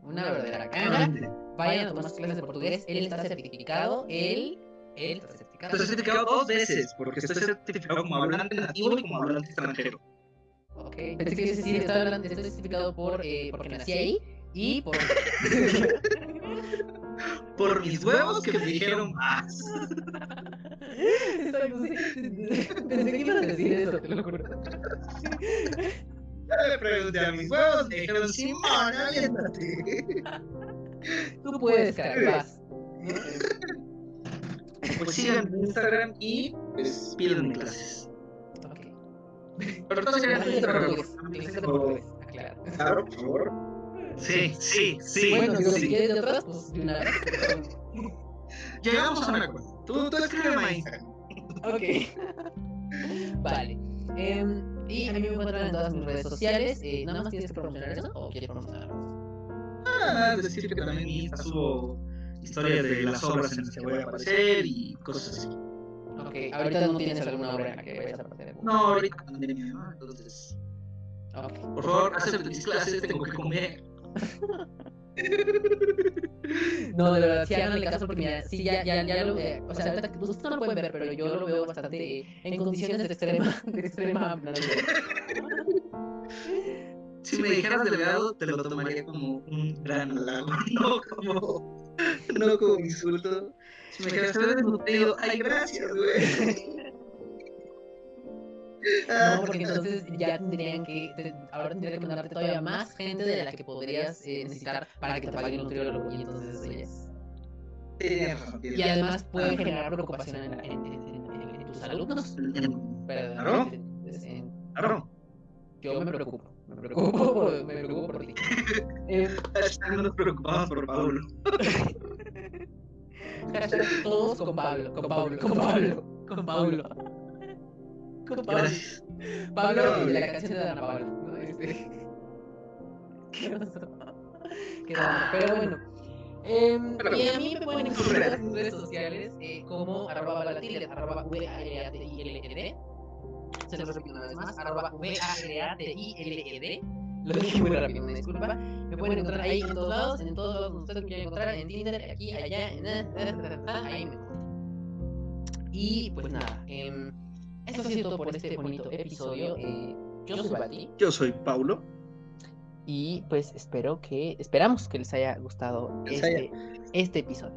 Una verdadera ganga. Vayan a tomar sus clases de portugués. Él está certificado. Él, él está certificado. Estoy certificado dos veces, porque estoy certificado como hablante nativo y como hablante extranjero. Ok, pensé que sí, hablando, estoy certificado por, eh, porque nací ahí y por... Por mis huevos que me dijeron más. Pensé que ibas a decir eso, te lo juro. Yo le pregunté a mis huevos, me dijeron, Simón, aviéntate. Tú puedes, carajo, vas. Pues sigan mi Instagram y pues pídanme clases. Ok. Pero. Clases de portugués. Aclaro. Claro, por favor. Sí, sí, sí. Bueno, pero si sí. quieres de otras, pues de una vez. Llegamos a un acuerdo. Tú, tú escríbeme a Instagram. Ok. Vale. Em, y a mí me encuentran en todas mis redes sociales. Eh, ¿Nada más tienes que promocionar eso o quieres promocionar algo? Ah, decir que también mi Insta subo historias de las obras en las que voy a aparecer y cosas así. Ok, ahorita no tienes alguna obra en la que vayas a aparecer. No, ahorita pandemia, ¿no? Entonces, Ok. por favor, acepten mis clases, tengo que comer. No, de verdad, sí háganle caso porque mira, sí, ya, ya, ya lo eh, o sea, ahorita que ustedes no lo pueden ver, pero yo lo veo bastante eh, en condiciones de extrema, de extrema Si me dijeras delgado, te lo tomaría como un gran halago, no como, no como insulto. Si me dijeras, desnutrido, ay, gracias, güey. No, porque entonces ya tendrían que, te- ahora tendría que mandarte todavía más gente de la que podrías eh, necesitar para que te pague un nutriólogo y entonces eso ya es. Tienes razón, tienes Y además puede generar preocupación en, en, en- en- tus alumnos. Perdón, Claro. yo me preocupo, me preocupo, por- me preocupo por ti. Eh, hashtag nos preocupamos por Pablo. hashtag todos con Pablo, con Pablo, con Pablo, con Pablo. Con Pablo. Gracias. Pablo y la canción de Dana Paula. ¿no? Este... Qué. Qué. Pero bueno. Pero- y a mí me pueden encontrar en redes sociales eh, como arroba valatiles, arroba V-A-L-A-T-I-L-E-D. Se los repito una vez más, arroba V-A-L-A-T-I-L-E-D. Lo dije muy rápido, una disculpa. Me pueden encontrar ahí en todos lados, en todos lados donde ustedes me quieran encontrar, en Tinder, aquí, allá, en ahí me encuentran. Y pues nada, em, eso ha sido todo por este bonito episodio. eh, yo soy Bati Yo soy Paulo. y pues espero que, esperamos que les haya gustado Les este, este episodio.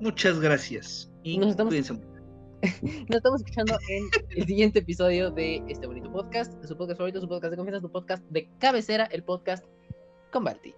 Muchas gracias. Y Nos estamos-. Nos estamos escuchando en el siguiente episodio de este bonito podcast, su podcast favorito, su podcast de confianza, su podcast de cabecera, el podcast con Balti.